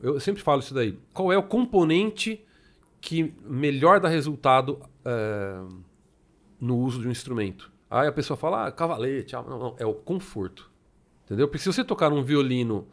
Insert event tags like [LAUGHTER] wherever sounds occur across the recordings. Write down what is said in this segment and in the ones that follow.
Eu sempre falo isso daí. Qual é o componente que melhor dá resultado é, no uso de um instrumento? Aí a pessoa fala, ah, cavalete. Ah, não, não, é o conforto. Entendeu? Porque se você tocar um violino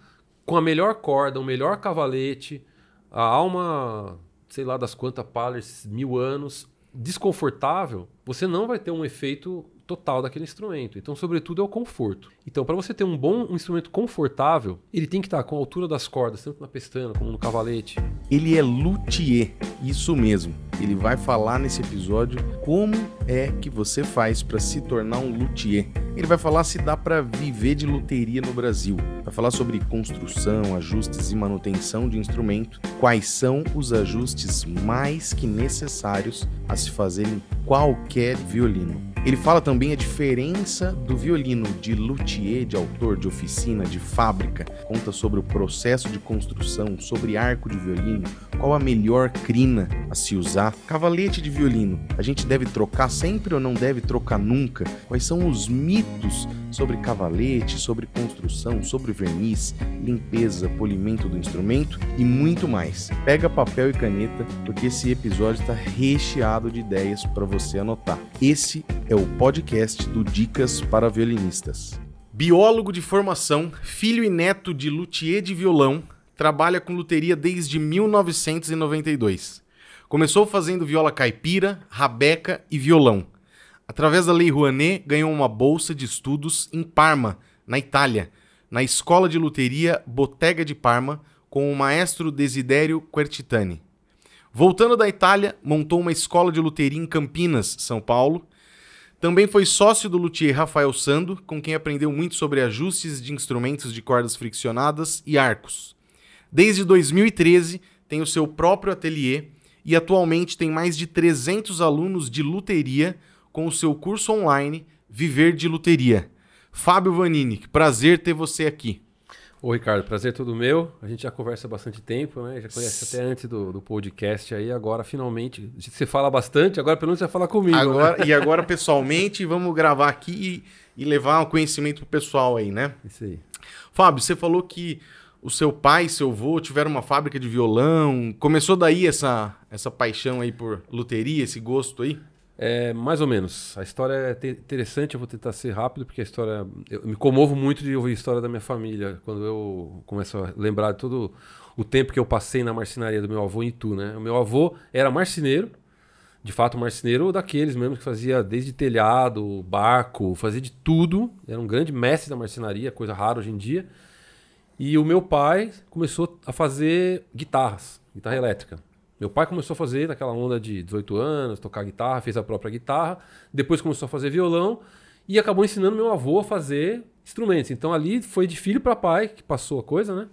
com a melhor corda, o melhor cavalete, a alma, sei lá das quantas palers, mil anos, desconfortável, você não vai ter um efeito total daquele instrumento. Então, sobretudo, é o conforto. Então, para você ter um bom um instrumento confortável, ele tem que estar com a altura das cordas, tanto na pestana como no cavalete. Ele é luthier, isso mesmo. Ele vai falar nesse episódio como é que você faz para se tornar um luthier. Ele vai falar se dá para viver de luteria no Brasil. Vai falar sobre construção, ajustes e manutenção de instrumento, quais são os ajustes mais que necessários a se fazer em qualquer violino. Ele fala também a diferença do violino de luthier, de autor, de oficina, de fábrica. Conta sobre o processo de construção, sobre arco de violino, qual a melhor crina a se usar. Cavalete de violino, a gente deve trocar sempre ou não deve trocar nunca? Quais são os mitos sobre cavalete, sobre construção, sobre verniz, limpeza, polimento do instrumento e muito mais. Pega papel e caneta, porque esse episódio está recheado de ideias para você anotar. Esse é o podcast do Dicas para Violinistas. Biólogo de formação, filho e neto de luthier de violão, trabalha com luteria desde 1992. Começou fazendo viola caipira, rabeca e violão. Através da Lei Rouanet, ganhou uma bolsa de estudos em Parma, na Itália, na Escola de Luteria Bottega de Parma, com o maestro Desidério Quertitani. Voltando da Itália, montou uma escola de luteria em Campinas, São Paulo, também foi sócio do luthier Rafael Sando, com quem aprendeu muito sobre ajustes de instrumentos de cordas friccionadas e arcos. Desde 2013, tem o seu próprio ateliê e atualmente tem mais de 300 alunos de luteria com o seu curso online Viver de Luteria. Fábio Vanini, prazer ter você aqui. Ô, Ricardo, prazer todo meu. A gente já conversa há bastante tempo, né? Já conhece até antes do, do podcast aí. Agora, finalmente, você fala bastante, agora pelo menos você fala comigo. Agora, né? E agora, pessoalmente, vamos gravar aqui e, e levar um conhecimento pro pessoal aí, né? Isso aí. Fábio, você falou que o seu pai e seu avô tiveram uma fábrica de violão. Começou daí essa, essa paixão aí por luteria, esse gosto aí? É, mais ou menos. A história é interessante, eu vou tentar ser rápido, porque a história. Eu me comovo muito de ouvir a história da minha família, quando eu começo a lembrar de todo o tempo que eu passei na marcenaria do meu avô em Itu, né? O meu avô era marceneiro, de fato, marceneiro daqueles mesmo que fazia desde telhado, barco, fazia de tudo. Era um grande mestre da marcenaria, coisa rara hoje em dia. E o meu pai começou a fazer guitarras, guitarra elétrica. Meu pai começou a fazer naquela onda de 18 anos, tocar guitarra, fez a própria guitarra, depois começou a fazer violão e acabou ensinando meu avô a fazer instrumentos. Então ali foi de filho para pai que passou a coisa, né?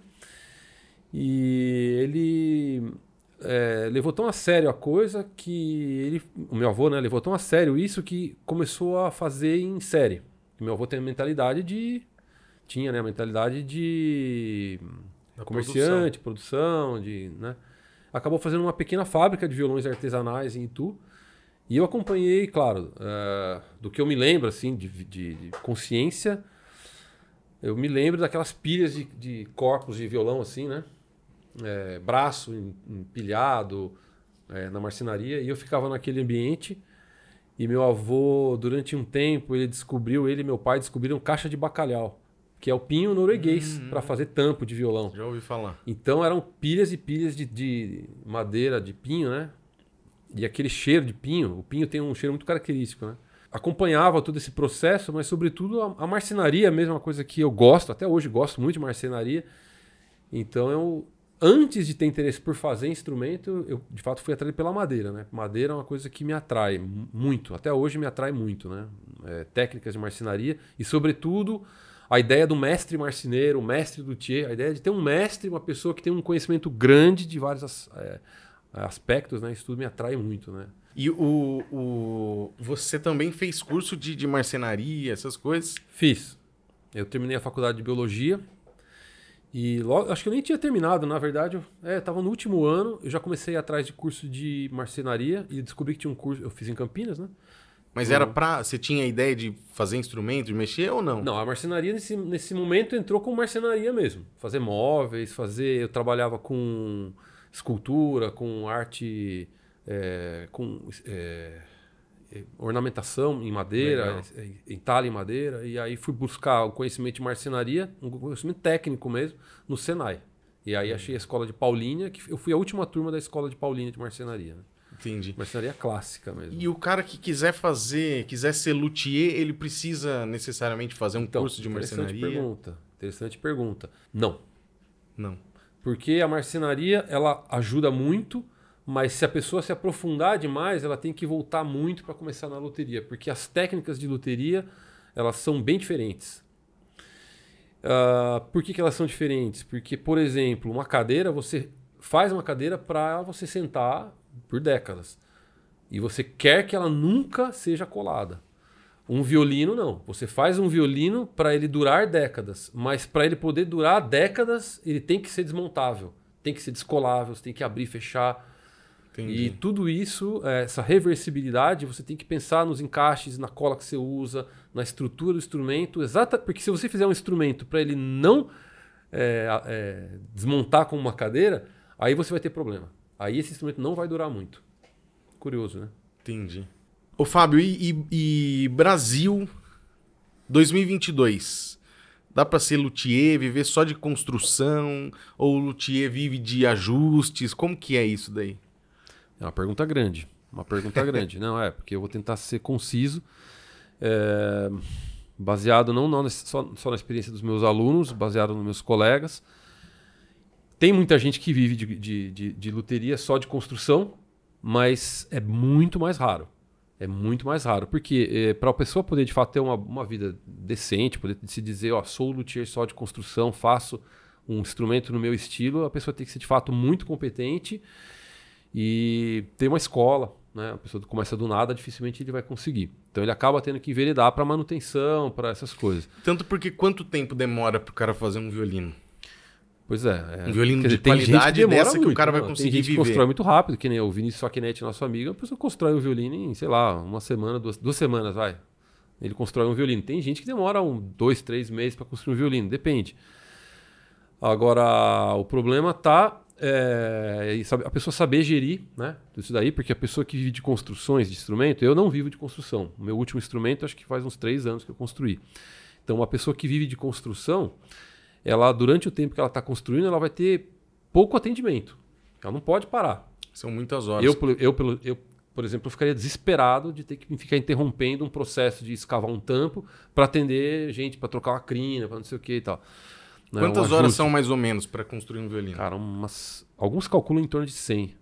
E ele é, levou tão a sério a coisa que ele, o meu avô, né, levou tão a sério isso que começou a fazer em série. E meu avô tem a mentalidade de tinha, né, a mentalidade de comerciante, produção, produção de, né? Acabou fazendo uma pequena fábrica de violões artesanais em Itu. E eu acompanhei, claro, uh, do que eu me lembro, assim, de, de, de, consciência, eu me lembro daquelas pilhas de, de corpos de violão, assim, né? É, braço empilhado é, na marcenaria. E eu ficava naquele ambiente. E meu avô, durante um tempo, ele descobriu, ele e meu pai descobriram caixa de bacalhau que é o pinho norueguês, uhum. para fazer tampo de violão. Já ouvi falar. Então eram pilhas e pilhas de, de, madeira de pinho, né? E aquele cheiro de pinho, o pinho tem um cheiro muito característico, né? Acompanhava todo esse processo, mas sobretudo a, a marcenaria, a mesma coisa que eu gosto, até hoje gosto muito de marcenaria. Então eu, antes de ter interesse por fazer instrumento, eu de fato fui atraído pela madeira, né? Madeira é uma coisa que me atrai muito, até hoje me atrai muito, né? É, técnicas de marcenaria e sobretudo a ideia do mestre marceneiro, o mestre do luthier, a ideia de ter um mestre, uma pessoa que tem um conhecimento grande de vários é, aspectos, né? Isso tudo me atrai muito, né? E o, o você também fez curso de, de marcenaria, essas coisas? Fiz. Eu terminei a faculdade de biologia e logo, acho que eu nem tinha terminado, na verdade, eu estava no último ano, eu já comecei atrás de curso de marcenaria e descobri que tinha um curso, eu fiz em Campinas, né? Mas era pra. Você tinha a ideia de fazer instrumento, de mexer ou não? Não, a marcenaria nesse, nesse momento entrou com marcenaria mesmo. Fazer móveis, fazer. Eu trabalhava com escultura, com arte. é, com é, é, ornamentação em madeira, Legal. é, entalhe em madeira. E aí fui buscar o conhecimento de marcenaria, um conhecimento técnico mesmo, no Senai. E aí achei a escola de Paulínia, que eu fui a última turma da escola de Paulínia de marcenaria. Né? Entendi. Marcenaria clássica mesmo. E o cara que quiser fazer, quiser ser luthier, ele precisa necessariamente fazer um Então, curso de interessante marcenaria? pergunta. Interessante pergunta. Não. Não. Porque a marcenaria, ela ajuda muito, mas se a pessoa se aprofundar demais, ela tem que voltar muito para começar na loteria. Porque as técnicas de loteria, elas são bem diferentes. Ah, por que, que elas são diferentes? Porque, por exemplo, uma cadeira, você faz uma cadeira para você sentar por décadas. E você quer que ela nunca seja colada. Um violino não. Você faz um violino para ele durar décadas, mas para ele poder durar décadas, ele tem que ser desmontável, tem que ser descolável, você tem que abrir e fechar. Entendi. E tudo isso, é, essa reversibilidade, você tem que pensar nos encaixes, na cola que você usa, na estrutura do instrumento, exata, porque se você fizer um instrumento para ele não é, é, desmontar como uma cadeira, aí você vai ter problema. Aí esse instrumento não vai durar muito. Curioso, né? Entendi. Ô, Fábio, e, e- e Brasil 2022? Dá pra ser luthier, viver só de construção? Ou luthier vive de ajustes? Como que é isso daí? É uma pergunta grande. Uma pergunta [LAUGHS] grande. Não, é, porque eu vou tentar ser conciso. é, baseado não, não só, só na experiência dos meus alunos, baseado nos meus colegas. Tem muita gente que vive de, de, de, de luteria só de construção, mas é muito mais raro. É muito mais raro. Porque para a pessoa poder de fato ter uma, uma vida decente, poder se dizer, ó, sou luthier só de construção, faço um instrumento no meu estilo, a pessoa tem que ser de fato muito competente e ter uma escola, né? A pessoa começa do nada, dificilmente ele vai conseguir. Então ele acaba tendo que enveredar para manutenção, para essas coisas. Tanto porque quanto tempo demora pro cara fazer um violino? Pois é. é Um violino quer de dizer, tem gente qualidade demora dessa que o cara vai conseguir Tem gente que viver. constrói muito rápido, que nem o Vinícius Soquinete, nosso amigo, a pessoa constrói o violino em, sei lá, uma semana, duas, duas semanas, vai. Ele constrói um violino. Tem gente que demora um, dois, três meses para construir um violino, depende. Agora, o problema tá é, a pessoa saber gerir, né? Isso daí, porque a pessoa que vive de construções de instrumento, eu não vivo de construção. O meu último instrumento, acho que faz uns três anos que eu construí. Então, uma pessoa que vive de construção, ela durante o tempo que ela está construindo, ela vai ter pouco atendimento. Ela não pode parar. São muitas horas. Eu, por- eu, eu, por exemplo, eu ficaria desesperado de ter que ficar interrompendo um processo de escavar um tampo para atender gente, para trocar uma crina, para não sei o que e tal. Quantas um horas são mais ou menos pra construir um violino? Cara, umas, alguns calculam em torno de 100.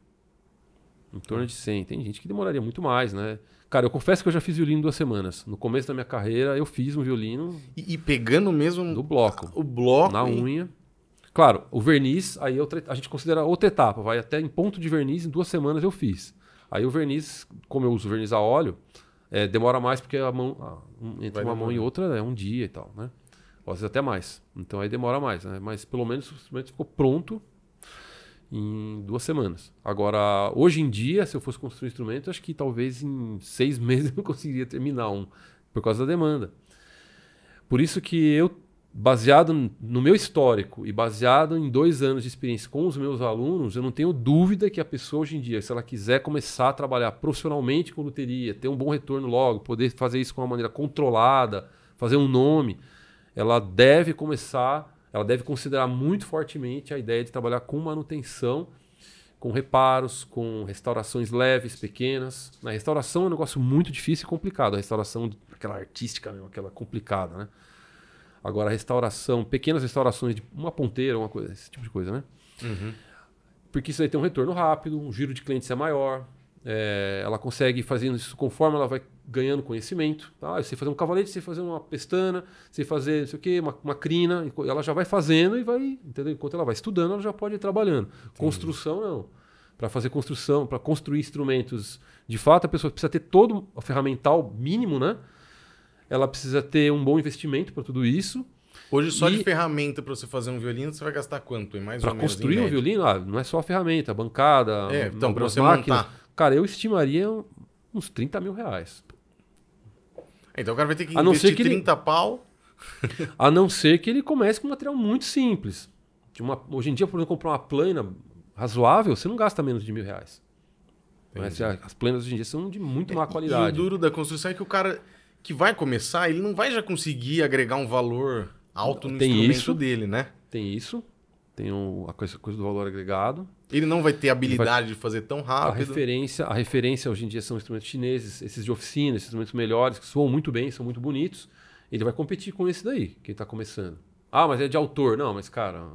Em torno de 100. Tem gente que demoraria muito mais, né? Cara, eu confesso que eu já fiz violino em duas semanas. No começo da minha carreira, eu fiz um violino E, e pegando mesmo no bloco. o bloco. na e- unha. Claro, o verniz, aí outra- a gente considera outra etapa, vai até em ponto de verniz, em duas semanas eu fiz. Aí o verniz, como eu uso verniz a óleo, é, demora mais porque a mão, um- entre Vai uma mão e outra é um dia e tal, né? Ou às vezes até mais. Então aí demora mais, né? Mas pelo menos o instrumento ficou pronto em duas semanas. Agora, hoje em dia, se eu fosse construir um instrumento, acho que talvez em seis [LAUGHS] meses eu conseguiria terminar um, por causa da demanda. Por isso que eu, baseado no meu histórico e baseado em dois anos de experiência com os meus alunos, eu não tenho dúvida que a pessoa hoje em dia, se ela quiser começar a trabalhar profissionalmente com luteria, ter um bom retorno logo, poder fazer isso de uma maneira controlada, fazer um nome, ela deve começar, ela deve considerar muito fortemente a ideia de trabalhar com manutenção, com reparos, com restaurações leves, pequenas. Na restauração é um negócio muito difícil e complicado, a restauração aquela artística, mesmo, aquela complicada, né? Agora, a restauração, pequenas restaurações de uma ponteira, uma coisa, esse tipo de coisa, né? Uhum. Porque isso aí tem um retorno rápido, um giro de clientes é maior, é, ela consegue fazendo isso conforme ela vai ganhando conhecimento. Tá? Eu sei fazer um cavalete, sei fazer uma pestana, sei fazer não sei o quê, uma, uma crina. Ela já vai fazendo e vai, entendeu? Enquanto ela vai estudando, ela já pode ir trabalhando. Construção, não. Para fazer construção, para construir instrumentos, de fato, a pessoa precisa ter todo o ferramental mínimo, né? Ela precisa ter um bom investimento para tudo isso. Hoje, só E- de ferramenta pra você fazer um violino, você vai gastar quanto? Para construir um média? violino, ah, não é só a ferramenta, a bancada, É, então, pra algumas você máquinas. montar. Cara, eu estimaria uns 30 mil reais. Então o cara vai ter que A não investir ser que ele- 30 pau. [LAUGHS] A não ser que ele comece com um material muito simples. De uma- hoje em dia, por exemplo, comprar uma plana razoável, você não gasta menos de mil reais. Mas as planas hoje em dia são de muito má E o qualidade. duro da construção é que o cara que vai começar, ele não vai já conseguir agregar um valor alto no Tem instrumento isso. dele, né? Tem isso, tem a coisa, coisa do valor agregado. Ele não vai ter habilidade de fazer tão A rápido. referência, a referência hoje em dia são instrumentos chineses, esses de oficina, esses instrumentos melhores, que soam muito bem, são muito bonitos. Ele vai competir com esse daí, que está começando. Ah, mas é de autor. Não, mas cara,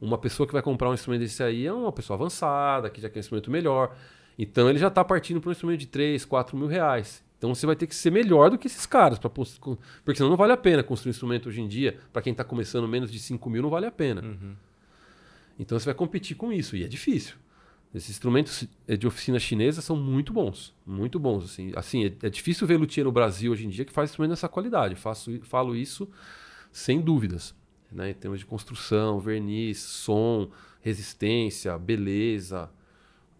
uma pessoa que vai comprar um instrumento desse aí é uma pessoa avançada, que já quer um instrumento melhor. Então ele já está partindo para um instrumento de 3, 4 mil reais. Então você vai ter que ser melhor do que esses caras, pra, porque senão não vale a pena construir um instrumento hoje em dia. Para quem está começando menos de 5 mil, não vale a pena. Então você vai competir com isso, e é difícil. Esses instrumentos eh, de oficina chinesa são muito bons, muito bons. Assim, assim é, é difícil ver luthier no Brasil hoje em dia que faz instrumento dessa qualidade. Faço, falo isso sem dúvidas. Né? Em termos de construção, verniz, som, resistência, beleza.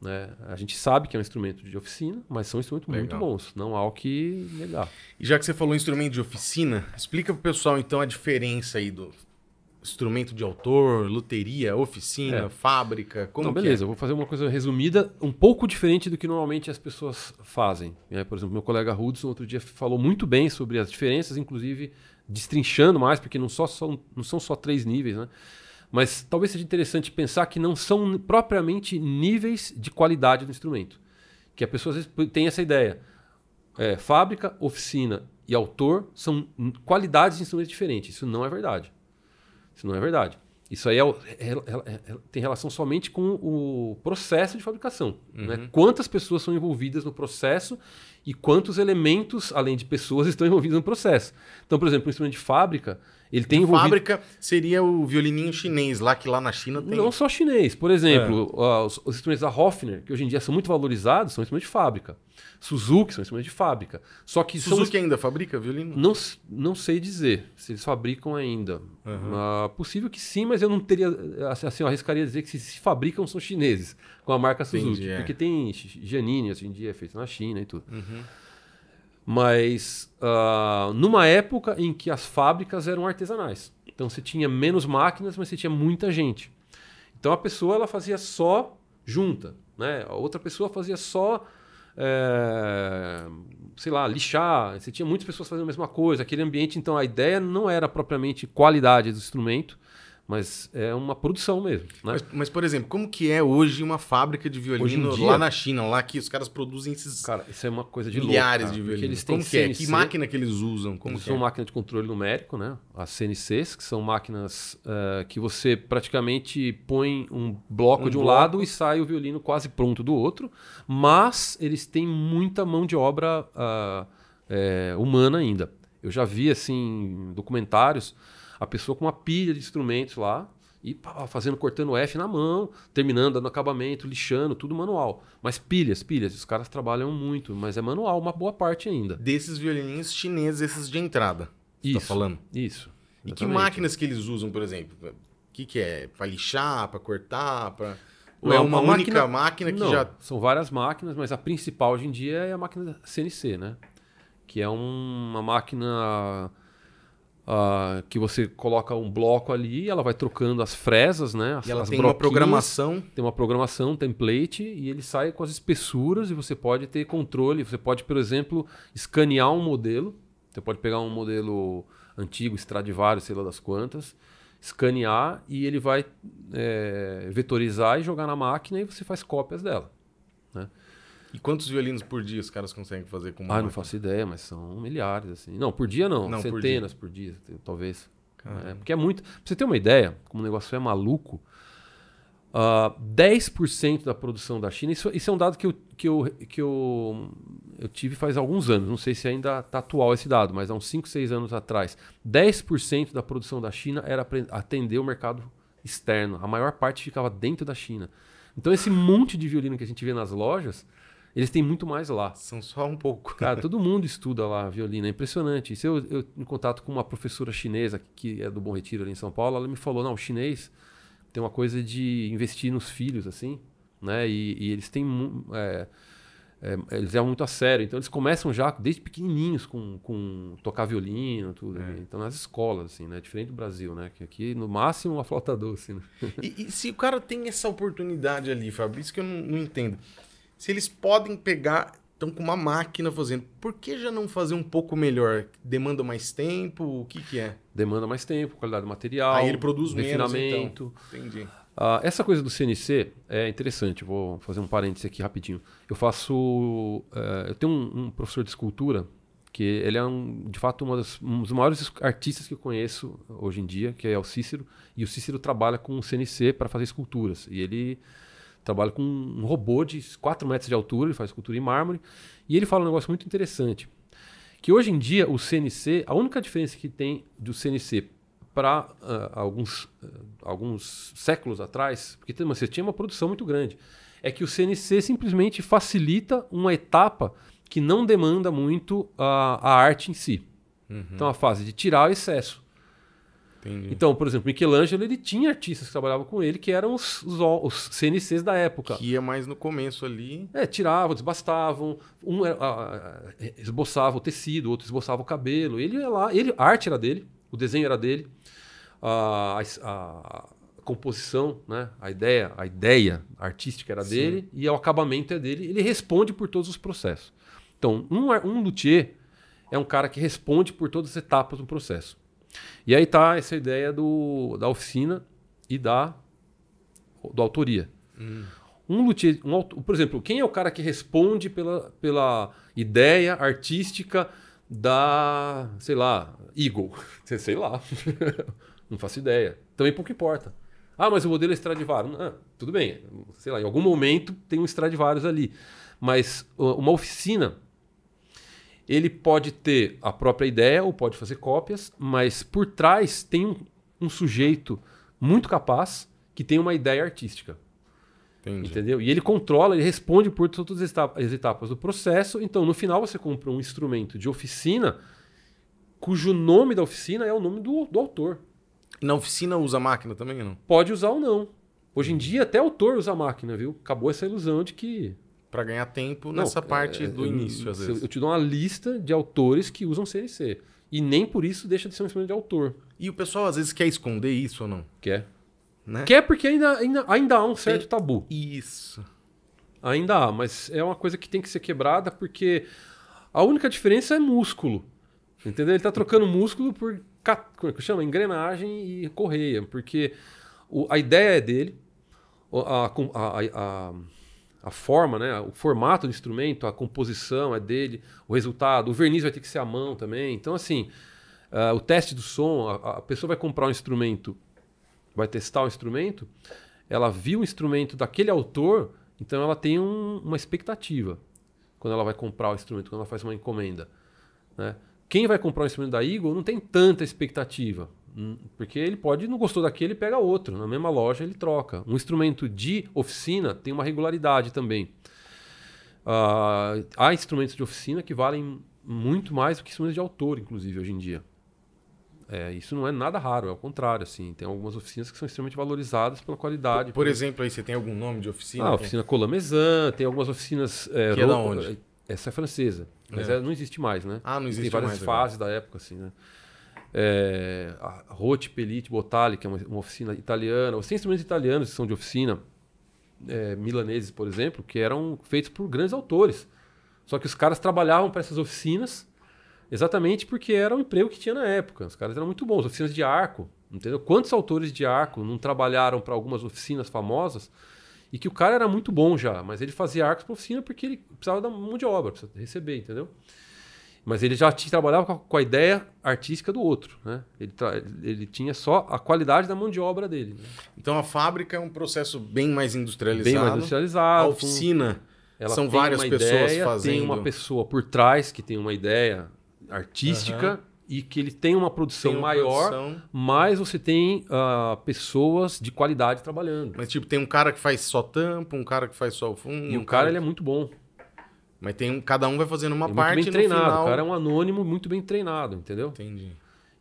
Né? A gente sabe que é um instrumento de oficina, mas são instrumentos muito Legal. bons. Não há o que negar. E já que você falou instrumento de oficina, explica pro pessoal então a diferença aí do instrumento de autor, luteria, oficina, É. fábrica, como que beleza, eu vou fazer uma coisa resumida, um pouco diferente do que normalmente as pessoas fazem. né? Por exemplo, meu colega Hudson outro dia falou muito bem sobre as diferenças, inclusive destrinchando mais, porque não, só, são, não são só três níveis, né? Mas talvez seja interessante pensar que não são propriamente níveis de qualidade do instrumento. Que a pessoa às vezes tem essa ideia. É, fábrica, oficina e autor são qualidades de instrumentos diferentes. Isso não é verdade. Isso não é verdade. Isso aí é o- é- é- é- tem relação somente com o processo de fabricação. né? Quantas pessoas são envolvidas no processo e quantos elementos, além de pessoas, [LAUGHS] estão envolvidos no processo. Então, por exemplo, um instrumento de fábrica, ele tem envolvido... Fábrica seria o violininho chinês, lá que lá na China tem. Não só chinês. Por exemplo, É. os, os instrumentos da Hofner, que hoje em dia são muito valorizados, são instrumentos de fábrica. Suzuki são instrumentos de fábrica. Só que são Suzuki ainda fabrica violino? Não, não sei dizer se eles fabricam ainda. Ah, possível que sim, mas eu não teria. Assim, assim, eu arriscaria dizer que se, se fabricam são chineses, com a marca Suzuki. Entendi, é. Porque tem Janine hoje em dia, é feito na China e tudo. Uhum. Mas ah, numa época em que as fábricas eram artesanais. Então você tinha menos máquinas, mas você tinha muita gente. Então a pessoa ela fazia só junta, né? A outra pessoa fazia só, é, sei lá, lixar. Você tinha muitas pessoas fazendo a mesma coisa. Aquele ambiente, então a ideia não era propriamente qualidade do instrumento, mas é uma produção mesmo, né? Mas, mas, por exemplo, como que é hoje uma fábrica de violino dia- lá na China, lá que os caras produzem esses Cara, isso é uma coisa de milhares louco, de violinos? Eles têm Como que é? Que CNC, máquina que eles usam? Como Eles que são é? máquinas de controle numérico, né? As CNCs, que são máquinas eh, que você praticamente põe um bloco Um de um bloco. lado e sai o violino quase pronto do outro, mas eles têm muita mão de obra ah, eh, humana ainda. Eu já vi assim documentários a pessoa com uma pilha de instrumentos lá e pá, fazendo cortando F na mão, terminando no acabamento, lixando, tudo manual. Mas pilhas, pilhas, os caras trabalham muito, mas é manual, uma boa parte ainda. Desses violininhos chineses, esses de entrada. Você tá Isso. falando? Isso. E que exatamente. máquinas que eles usam, por exemplo? O que, que é? Pra lixar, pra cortar? Pra... Ou é uma a única máquina- máquina que Não, já. São várias máquinas, mas a principal hoje em dia é a máquina CNC, né? Que é um- uma máquina ah, que você coloca um bloco ali, ela vai trocando as fresas, né? As, E ela tem uma programação. Tem uma programação, um template, e ele sai com as espessuras e você pode ter controle. Você pode, por exemplo, escanear um modelo. Você pode pegar um modelo antigo, Stradivarius, sei lá das quantas, escanear e ele vai é, vetorizar e jogar na máquina e você faz cópias dela. E quantos violinos por dia os caras conseguem fazer com uma Ah, não máquina? faço ideia, mas são milhares, assim. Não, por dia não, Não, por centenas por dia, t- talvez. Caramba. É, porque é muito. Pra você ter uma ideia, como o negócio é maluco, ah, 10% da produção da China, isso, isso é um dado que, eu, que, eu, que eu, eu tive faz alguns anos, não sei se ainda está atual esse dado, mas há uns 5, 6 anos atrás, 10% da produção da China era atender o mercado externo. A maior parte ficava dentro da China. Então esse monte de violino que a gente vê nas lojas, eles têm muito mais lá. São só um pouco. Cara, [LAUGHS] todo mundo estuda lá violino, é impressionante. Isso eu, eu em contato com uma professora chinesa que é do Bom Retiro ali em São Paulo, ela me falou, não, o chinês tem uma coisa de investir nos filhos, assim, né? E, e eles têm é, é, eles levam muito a sério. Então eles começam já desde pequenininhos com, com tocar violino, tudo. É. Então nas escolas, assim, né? Diferente do Brasil, né? Que aqui no máximo uma flauta doce, né? E, e se o cara tem essa oportunidade ali, isso que eu não, não entendo. Se eles podem pegar, estão com uma máquina fazendo, por que já não fazer um pouco melhor? Demanda mais tempo? O que que é? Demanda mais tempo, qualidade do material, Aí ele produz menos, refinamento. Entendi. Ah, essa coisa do CNC é interessante, vou fazer um parêntese aqui rapidinho. Eu faço. eh, eu tenho um, um professor de escultura que ele é um, de fato uma das- um dos maiores artistas que eu conheço hoje em dia, que é o Cícero. E o Cícero trabalha com CNC para fazer esculturas. E ele trabalha com um robô de 4 metros de altura, ele faz escultura em mármore. E ele fala um negócio muito interessante. Que hoje em dia o CNC, a única diferença que tem do CNC para alguns, ah, alguns séculos atrás, porque você tinha uma produção muito grande, é que o CNC simplesmente facilita uma etapa que não demanda muito a, a arte em si. Então a fase de tirar o excesso. Entendi. Então, por exemplo, Michelangelo ele tinha artistas que trabalhavam com ele que eram os, os, os CNCs da época. que ia mais no começo ali. É, tiravam, desbastavam, um era- a- esboçava o tecido, outro esboçava o cabelo. Ele ia lá, ele, a arte era dele, o desenho era dele, a, a- a composição, né, a ideia, a ideia artística era Sim. dele e o acabamento é dele. Ele responde por todos os processos. Então, um, um luthier é um cara que responde por todas as etapas do processo. E aí tá essa ideia do, da oficina e da, da autoria. Um luthier, um por exemplo, quem é o cara que responde pela, pela ideia artística da, sei lá, Eagle? [LAUGHS] Sei lá. [LAUGHS] Não faço ideia. Também pouco importa. Ah, mas o modelo é Stradivarius. Ah, tudo bem. Sei lá, em algum momento tem um Stradivarius ali. Mas uh, uma oficina, ele pode ter a própria ideia ou pode fazer cópias, mas por trás tem um, um sujeito muito capaz que tem uma ideia artística. Entendi. Entendeu? E ele controla, ele responde por todas as etapa- as etapas do processo. Então, no final, você compra um instrumento de oficina cujo nome da oficina é o nome do, do autor. Na oficina usa máquina também ou não? Pode usar ou não. Hoje em dia, até autor usa máquina, viu? Acabou essa ilusão de que. Pra ganhar tempo Não, nessa parte é, do início, às eu- vezes. Eu te dou uma lista de autores que usam CNC. E nem por isso deixa de ser um instrumento de autor. E o pessoal às vezes quer esconder isso ou não? Quer? Né? Quer porque ainda, ainda, ainda há um certo Tem- tabu. Isso. Ainda há, mas é uma coisa que tem que ser quebrada porque a única diferença é músculo. Entendeu? Ele está trocando músculo por ca- como é que chama? engrenagem e correia. Porque o- a ideia é dele, a, a, a- a- a forma, né? o formato do instrumento, a composição é dele, o resultado, o verniz vai ter que ser à mão também. Então, assim, ah, o teste do som, a, a pessoa vai comprar um instrumento, vai testar o instrumento, ela viu o instrumento daquele autor, então ela tem um- uma expectativa quando ela vai comprar o instrumento, quando ela faz uma encomenda. Né? Quem vai comprar o instrumento da Eagle não tem tanta expectativa, porque ele pode, não gostou daquele, ele pega outro. Na mesma loja ele troca. Um instrumento de oficina tem uma regularidade também. Ah, há instrumentos de oficina que valem muito mais do que instrumentos de autor, inclusive, hoje em dia. É, isso não é nada raro, é ao contrário. Assim, tem algumas oficinas que são extremamente valorizadas pela qualidade. Por exemplo, aí você tem algum nome de oficina? Ah, a oficina Colamesan, tem algumas oficinas. É, Que é da onde? Essa é francesa, mas É. ela não existe mais, né? Ah, não existe tem várias mais agora. fases da época, assim, né? É, a Rote Pelite Botali, que é uma, uma oficina italiana. Os instrumentos italianos que são de oficina, é, milaneses, por exemplo, que eram feitos por grandes autores. Só que os caras trabalhavam para essas oficinas exatamente porque era o emprego que tinha na época. Os caras eram muito bons. Oficinas de arco, entendeu? Quantos autores de arco não trabalharam para algumas oficinas famosas e que o cara era muito bom já, mas ele fazia arcos para oficina porque ele precisava da mão de obra, precisava receber, entendeu? Mas ele já tinha, trabalhava com a, ideia artística do outro, né? Ele, ele tinha só a qualidade da mão de obra dele. né? Então a fábrica é um processo bem mais industrializado. Bem mais industrializado. A oficina são várias pessoas ideia, fazendo. Tem uma pessoa por trás que tem uma ideia artística Aham. e que ele tem uma produção tem uma maior, produção, mas você tem ah, pessoas de qualidade trabalhando. mas tipo, tem um cara que faz só tampa, um cara que faz só o fundo. E um o cara ele é muito bom. Mas tem um, cada um vai fazendo uma é muito parte bem no treinado. final. O cara é um anônimo muito bem treinado, entendeu? Entendi.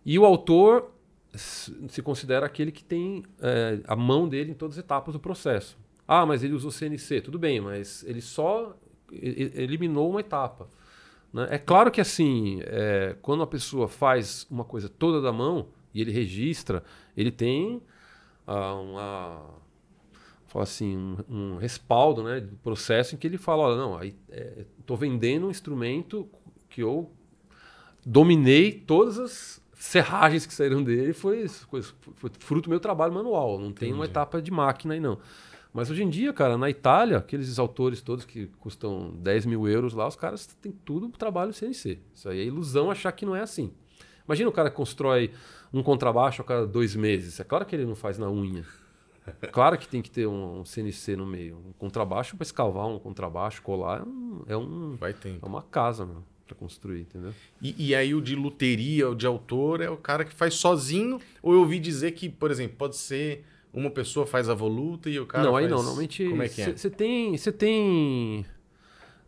E o autor se considera aquele que tem é, a mão dele em todas as etapas do processo. Ah, mas ele usou CNC. Tudo bem, mas ele só eliminou uma etapa. Né? É claro que assim, é, quando a pessoa faz uma coisa toda da mão e ele registra, ele tem ah, uma fala assim um, um, respaldo, né, do processo em que ele fala, olha, não, estou é, vendendo um instrumento que eu dominei todas as serragens que saíram dele, foi, foi, foi fruto do meu trabalho manual, não tem Entendi. uma etapa de máquina aí não. Mas hoje em dia, cara, na Itália, aqueles autores todos que custam 10 mil euros lá, os caras têm tudo trabalho CNC. Isso aí é ilusão achar que não é assim. Imagina o cara que constrói um contrabaixo a cada dois meses. É claro que ele não faz na unha. Claro que tem que ter um, CNC no meio. Um contrabaixo para escavar um contrabaixo, colar, é, um, é um Vai tempo. é uma casa para construir, entendeu? E, e, aí o de luteria, o de autor, é o cara que faz sozinho? Ou eu ouvi dizer que, por exemplo, pode ser uma pessoa faz a voluta e o cara Não, faz... aí não. Normalmente Como é que é? Você tem... Você tem...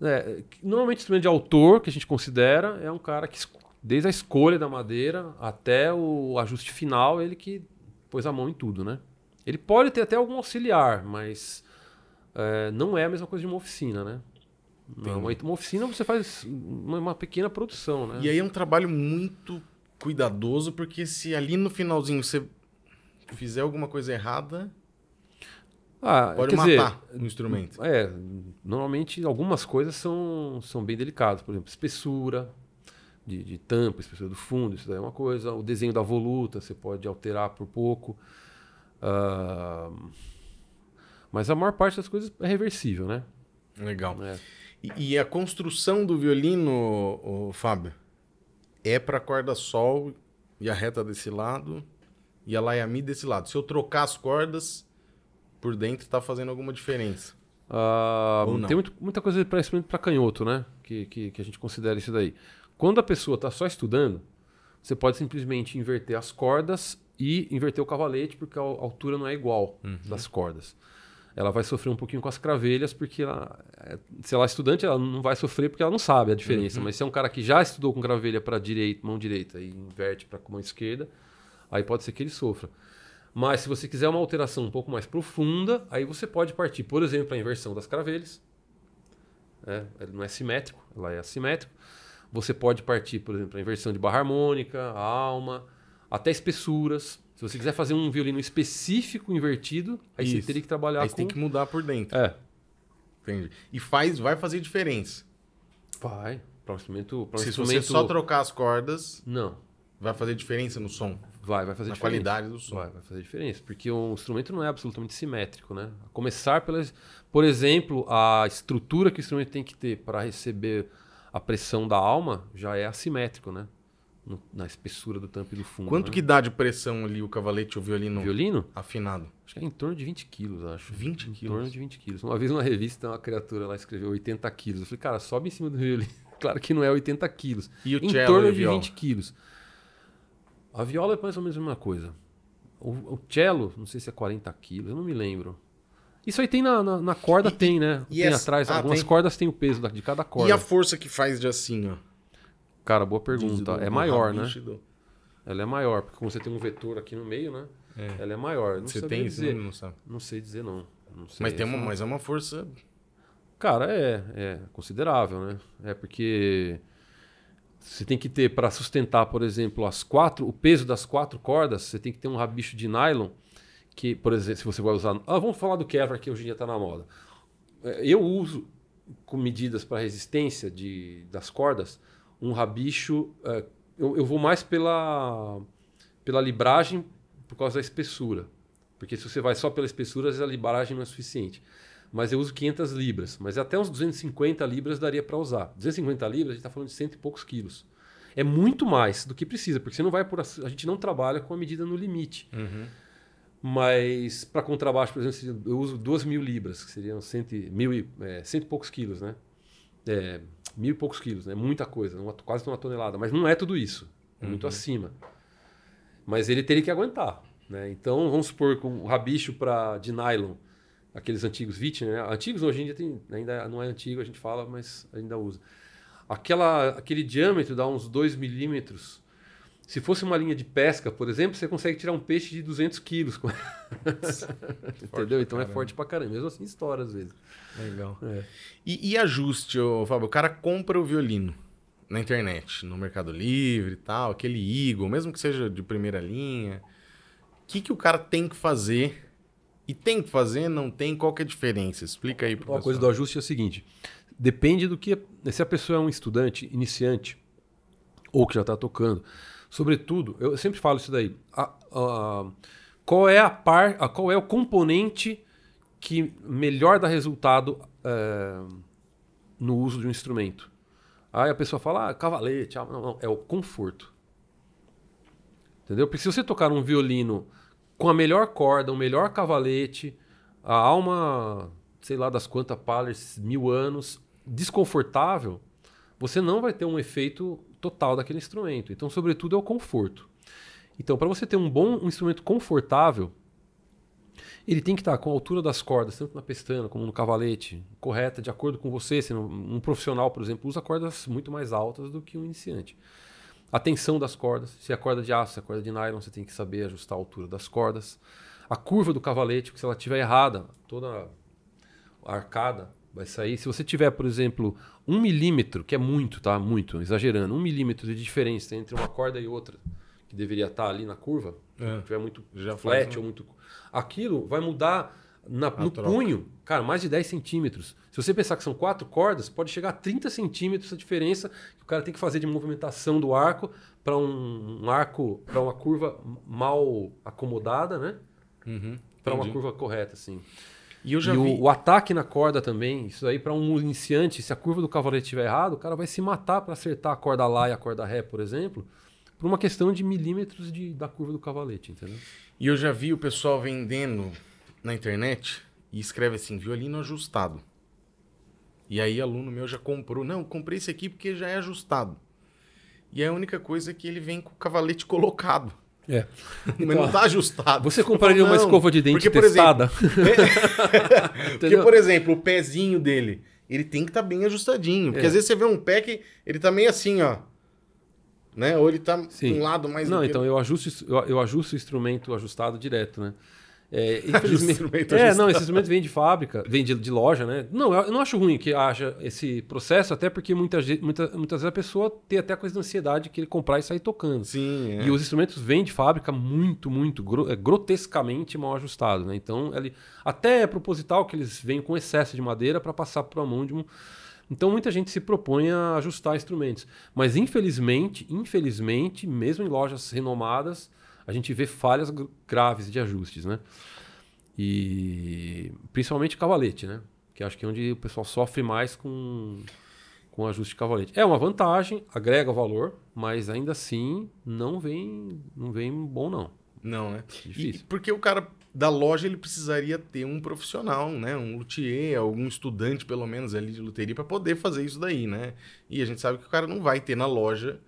É, normalmente o instrumento de autor, que a gente considera, é um cara que, desde a escolha da madeira até o ajuste final, ele que pôs a mão em tudo, né? Ele pode ter até algum auxiliar, mas é, não é a mesma coisa de uma oficina, né? Não, uma, oficina você faz uma, pequena produção, né? E aí é um trabalho muito cuidadoso, porque se ali no finalzinho você fizer alguma coisa errada, ah, pode matar dizer, o instrumento. É, normalmente algumas coisas são, são bem delicadas. Por exemplo, espessura de, de tampa, espessura do fundo, isso daí é uma coisa. O desenho da voluta você pode alterar por pouco. Uh, mas a maior parte das coisas é reversível, né? Legal. É. E, e, a construção do violino, o, Fábio, é para corda sol e a reta desse lado e a laiami desse lado. Se eu trocar as cordas por dentro, está fazendo alguma diferença? Uh, tem muito, muita coisa para instrumento para canhoto, né? Que, que, que a gente considera isso daí. Quando a pessoa está só estudando, você pode simplesmente inverter as cordas e inverter o cavalete, porque a altura não é igual uhum. das cordas. Ela vai sofrer um pouquinho com as cravelhas, porque ela, é, se ela é estudante, ela não vai sofrer porque ela não sabe a diferença. Uhum. Mas se é um cara que já estudou com gravelha para direita, mão direita e inverte para mão esquerda, aí pode ser que ele sofra. Mas se você quiser uma alteração um pouco mais profunda, aí você pode partir, por exemplo, para a inversão das cravelhas. É, ele não é simétrico, ela é assimétrico. Você pode partir, por exemplo, para a inversão de barra harmônica, alma até espessuras. Se você quiser fazer um violino específico invertido, aí Isso. você teria que trabalhar aí com... tem que mudar por dentro. É. Entendi. E faz, vai fazer diferença. Vai. Para um instrumento, um Se instrumento... você só trocar as cordas... Não. Vai fazer diferença no som? Vai, vai fazer Na diferença. qualidade do som. Vai, vai fazer diferença. Porque o instrumento não é absolutamente simétrico, né? A começar pelas... Por exemplo, a estrutura que o instrumento tem que ter para receber a pressão da alma já é assimétrico, né? No, na espessura do tampo e do fundo. Quanto né? que dá de pressão ali o cavalete ou o violino? Violino? Afinado. Acho que é em torno de 20 quilos, acho. 20 em quilos? Em torno de 20 quilos. Uma vez numa revista, uma criatura lá escreveu 80 quilos. Eu falei, cara, sobe em cima do violino. [LAUGHS] claro que não é 80 quilos. E o Em cello torno de viola? 20 quilos. A viola é mais ou menos a mesma coisa. O, o cello, não sei se é 40 quilos, eu não me lembro. Isso aí tem na, na, na corda, E- tem, né? e tem essa- atrás. ah, algumas tem. cordas têm o peso de cada corda. E a força que faz de assim, ó? Cara, boa pergunta. Do- é do maior, né? Ela é maior, porque como você tem um vetor aqui no meio, né? É. Ela é maior. Não Você tem dizer. Não sabe. Não sei dizer, não. Não sei. Mas, tem uma, mas é uma força... Cara, é, é considerável, né? É porque você tem que ter, para sustentar, por exemplo, as quatro, o peso das quatro cordas, você tem que ter um rabicho de nylon, que, por exemplo, se você vai usar. Ah, vamos falar do Kevlar, que hoje em dia está na moda. É, Eu uso, com medidas para resistência de, das cordas, um rabicho. é, eu, eu vou mais pela, pela libragem por causa da espessura. Porque se você vai só pela espessura, às vezes a libragem não é suficiente. Mas eu uso 500 libras. Mas até uns 250 libras daria para usar. 250 libras, a gente está falando de cento e poucos quilos. É muito mais do que precisa, porque você não vai por. A gente não trabalha com a medida no limite. Uhum. Mas para contrabaixo, por exemplo, eu uso 2 mil libras, que seriam cento e, mil e, é, cento e poucos quilos, né? É, mil e poucos quilos, né? Muita coisa, uma, quase uma tonelada. Mas não é tudo isso. É muito Uhum. acima. Mas ele teria que aguentar. Né? Então, vamos supor com o rabicho pra, de nylon, aqueles antigos Vitner, né? Antigos hoje em dia tem, ainda não é antigo, a gente fala, mas ainda usa. Aquela, aquele diâmetro dá uns 2 milímetros. Se fosse uma linha de pesca, por exemplo, você consegue tirar um peixe de 200 quilos. [LAUGHS] Entendeu? Então é forte pra caramba. Mesmo assim, estoura às vezes. Legal. É. E, e ajuste, ô, Fábio? O cara compra o violino na internet, no Mercado Livre e tal, aquele Eagle, mesmo que seja de primeira linha. O que, que o cara tem que fazer? E tem que fazer, não tem? Qual que é a diferença? Explica aí pro Uma coisa do ajuste é o seguinte: depende do que. Se a pessoa é um estudante, iniciante, ou que já está tocando. Sobretudo, eu sempre falo isso daí. a- a- qual é a par, a- qual é o componente que melhor dá resultado é, no uso de um instrumento? Aí a pessoa fala, ah, cavalete, ah, não, não, é o conforto. Entendeu? Porque se você tocar um violino com a melhor corda, o melhor cavalete, a alma, sei lá das quantas palers, mil anos, desconfortável, você não vai ter um efeito total daquele instrumento. Então, sobretudo, é o conforto. Então, para você ter um bom um instrumento confortável, ele tem que estar com a altura das cordas, tanto na pestana como no cavalete, correta, de acordo com você. Se um profissional, por exemplo, usa cordas muito mais altas do que um iniciante. A tensão das cordas, se é corda de aço, se é corda de nylon, você tem que saber ajustar a altura das cordas. A curva do cavalete, porque se ela estiver errada, toda arcada vai sair. Se você tiver, por exemplo, um milímetro, que é muito, tá? Muito, exagerando, um milímetro de diferença entre uma corda e outra, que deveria estar ali na curva, É. se tiver muito Já flat faz, ou muito. Aquilo vai mudar na- no troca. punho, cara, mais de 10 centímetros. Se você pensar que são quatro cordas, pode chegar a 30 centímetros a diferença que o cara tem que fazer de movimentação do arco para um, um arco, para uma curva mal acomodada, né? Uhum, Para uma curva correta, assim. E eu já e vi. o, o ataque na corda também, isso aí para um iniciante, se a curva do cavalete estiver errado, o cara vai se matar para acertar a corda lá e a corda ré, por exemplo, por uma questão de milímetros de, da curva do cavalete, entendeu? E eu já vi o pessoal vendendo na internet e escreve assim, violino ajustado. E aí aluno meu já comprou. Não, comprei esse aqui porque já é ajustado. E a única coisa é que ele vem com o cavalete [LAUGHS] colocado. É. [LAUGHS] Mas não tá ajustado. Você compraria Eu uma não, escova de dente porque, por testada? [LAUGHS] Porque, Entendeu? por exemplo, o pezinho dele, ele tem que estar bem ajustadinho. Porque É. às vezes você vê um pé que ele tá meio assim, ó. Né? Ou ele tá Sim. um lado mais... Não, então eu ajusto, eu, eu ajusto o instrumento ajustado direto, né? É, [LAUGHS] infelizmente, é, não, esse instrumento vem de fábrica, vem de, de loja, né? Não, eu não acho ruim que haja esse processo, até porque muita, muita, muitas vezes a pessoa tem até a coisa da ansiedade que ele comprar e sair tocando. Sim, é. E os instrumentos vêm de fábrica muito, muito, gro- é, grotescamente mal ajustados, né? Então, ele, até é proposital que eles venham com excesso de madeira para passar por a mão de um. Então, muita gente se propõe a ajustar instrumentos. Mas, infelizmente, infelizmente, mesmo em lojas renomadas, a gente vê falhas gr- graves de ajustes, né? E principalmente cavalete, né? Que acho que é onde o pessoal sofre mais com, com ajuste de cavalete. É uma vantagem, agrega valor, mas ainda assim não vem, não vem bom não. Não, né? Difícil. E porque o cara da loja ele precisaria ter um profissional, né? Um luthier, algum estudante pelo menos ali de luteria para poder fazer isso daí, né? E a gente sabe que o cara não vai ter na loja.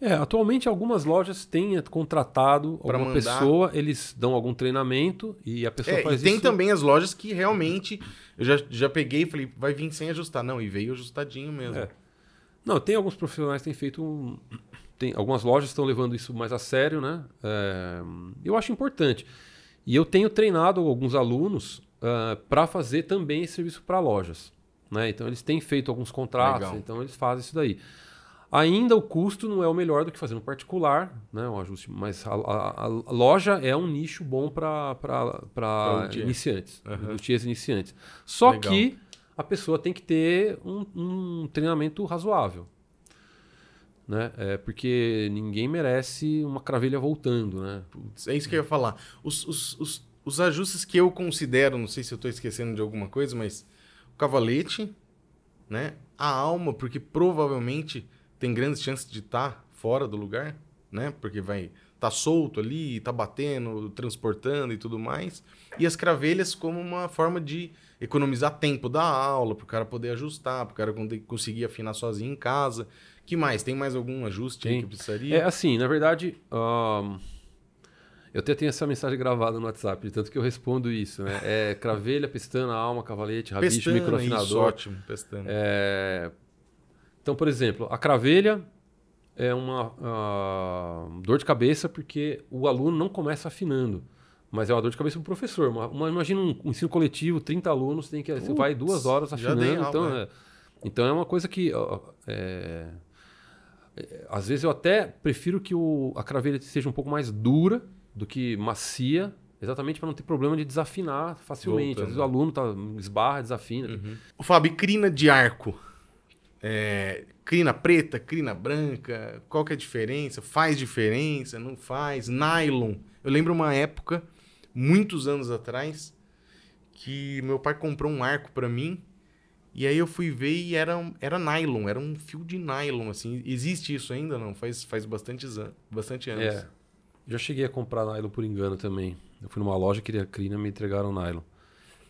É, atualmente algumas lojas têm contratado Pra alguma mandar. pessoa, eles dão algum treinamento e a pessoa É, e faz tem isso. também as lojas que realmente eu já, já peguei e falei, vai vir sem ajustar. Não, e veio ajustadinho mesmo. É. Não, tem alguns profissionais que têm feito. um- Tem, algumas lojas estão levando isso mais a sério, né? É, eu acho importante. E eu tenho treinado alguns alunos para fazer também esse serviço para lojas. Né? Então eles têm feito alguns contratos, Legal. então eles fazem isso daí. Ainda o custo não é o melhor do que fazer no particular, né? Um ajuste, mas a, a- a loja é um nicho bom para iniciantes, luthiers iniciantes. Só Legal. que a pessoa tem que ter um, um treinamento razoável. Né? É porque ninguém merece uma cravelha voltando, né? É isso que eu ia falar. Os, os, os, os ajustes que eu considero, não sei se eu tô esquecendo de alguma coisa, mas o cavalete, né? A alma, porque provavelmente tem grandes chances de estar fora do lugar, né? Porque vai tá solto ali, tá batendo, transportando e tudo mais. E as cravelhas como uma forma de economizar tempo da aula, para o cara poder ajustar, para o cara con- conseguir afinar sozinho em casa. Que mais? Tem mais algum ajuste aí que precisaria? É assim, na verdade, ahn, eu até tenho essa mensagem gravada no WhatsApp, de tanto que eu respondo isso, né? É cravelha, pestana, alma, cavalete, rabicho, Pestana, isso, microafinador. ótimo, pestana. É, Então, por exemplo, a cravelha, é uma uh, dor de cabeça porque o aluno não começa afinando. Mas é uma dor de cabeça para o professor. Uma, uma, imagina um, um, ensino coletivo, 30 alunos, tem que, Puts, você vai duas horas afinando. então, é, então é uma coisa que. Uh, é, é, às vezes eu até prefiro que o, a craveira seja um pouco mais dura do que macia, exatamente para não ter problema de desafinar facilmente. Voltando. Às vezes o aluno tá, esbarra, desafina. Uhum. O Fábio, crina de arco. É, crina preta, crina branca, qual que é a diferença? Faz diferença, não faz? Nylon. Eu lembro uma época, muitos anos atrás, que meu pai comprou um arco para mim e aí eu fui ver e era, era nylon, era um fio de nylon, assim. Existe isso ainda, não? Faz, faz bastante, bastante anos. É. Já cheguei a comprar nylon por engano também. Eu fui numa loja, queria crina, me entregaram nylon.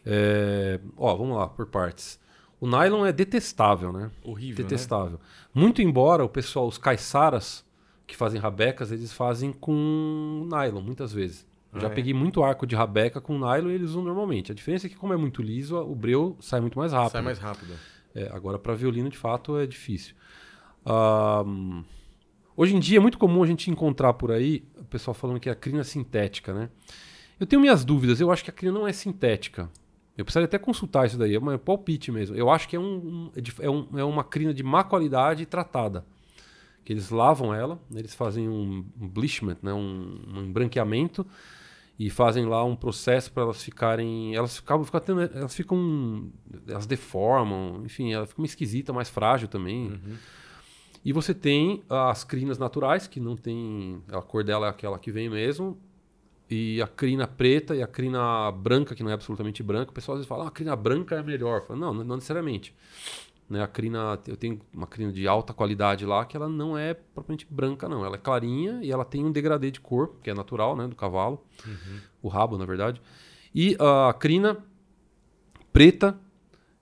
É... Ó, vamos lá, por partes. O nylon é detestável, né? Horrível. Detestável. Né? Muito embora o pessoal, os caiçaras que fazem rabecas, eles fazem com nylon, muitas vezes. Eu ah, já é? peguei muito arco de rabeca com nylon e eles usam normalmente. A diferença é que, como é muito liso, o breu sai muito mais rápido. Sai mais rápido. É, agora, para violino, de fato, é difícil. Um, hoje em dia é muito comum a gente encontrar por aí o pessoal falando que é a crina é sintética, né? Eu tenho minhas dúvidas. Eu acho que a crina não é sintética. Eu precisaria até consultar isso daí, é um palpite mesmo. Eu acho que é, um, é, um, é uma crina de má qualidade tratada. Que eles lavam ela, eles fazem um, um bleachment, né? um, um embranqueamento, e fazem lá um processo para elas ficarem. Elas ficam, ficam elas ficam. Elas deformam, enfim, ela fica uma esquisita, mais frágil também. Uhum. E você tem as crinas naturais, que não tem. A cor dela é aquela que vem mesmo e a crina preta e a crina branca, que não é absolutamente branca, o pessoal às vezes fala, ah, a crina branca é melhor. Falo, não, não necessariamente. Né, a crina, eu tenho uma crina de alta qualidade lá que ela não é propriamente branca, não. Ela é clarinha e ela tem um degradê de cor, que é natural, né, do cavalo, uhum. o rabo, na verdade. E a crina preta,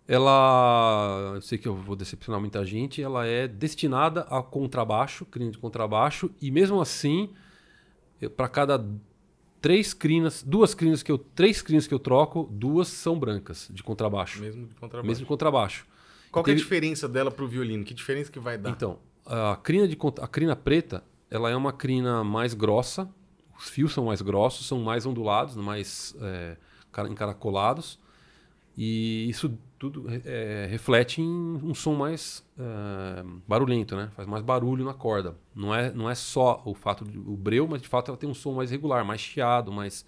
ela, eu sei que eu vou decepcionar muita gente, ela é destinada a contrabaixo, crina de contrabaixo, e mesmo assim, para cada três crinas, duas crinas que eu, três crinas que eu troco, duas são brancas de contrabaixo. Mesmo de contrabaixo. Mesmo de contrabaixo. Qual teve... é a diferença dela para o violino? Que diferença que vai dar? Então, a crina de a crina preta, ela é uma crina mais grossa. Os fios são mais grossos, são mais ondulados, mais é, encaracolados. E isso tudo é, reflete em um som mais é, barulhento, né? Faz mais barulho na corda. Não é, não é só o fato do breu, mas de fato ela tem um som mais regular, mais chiado, mais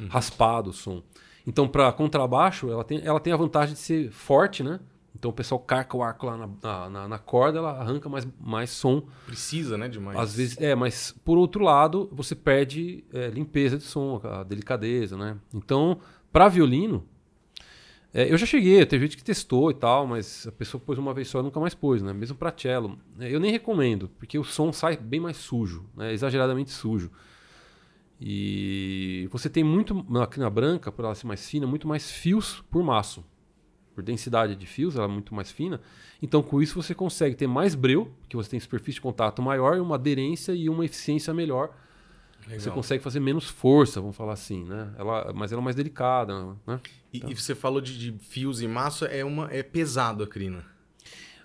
uhum. raspado o som. Então, para contrabaixo, ela tem, ela tem a vantagem de ser forte, né? Então o pessoal carca o arco lá na, na, na, corda, ela arranca mais, mais som. Precisa, né? Demais. Às vezes, é, mas por outro lado, você perde é, limpeza de som, a delicadeza, né? Então, para violino, é, eu já cheguei, teve gente que testou e tal, mas a pessoa pôs uma vez só e nunca mais pôs, né? Mesmo para cello. É, eu nem recomendo, porque o som sai bem mais sujo, né? exageradamente sujo. E você tem muito, na branca, por ela ser mais fina, muito mais fios por maço. Por densidade de fios, ela é muito mais fina. Então, com isso, você consegue ter mais breu, que você tem superfície de contato maior, uma aderência e uma eficiência melhor Legal. Você consegue fazer menos força, vamos falar assim, né? Ela, mas ela é mais delicada, né? E, então. e você falou de, de, fios e massa, é, uma, é pesado a crina.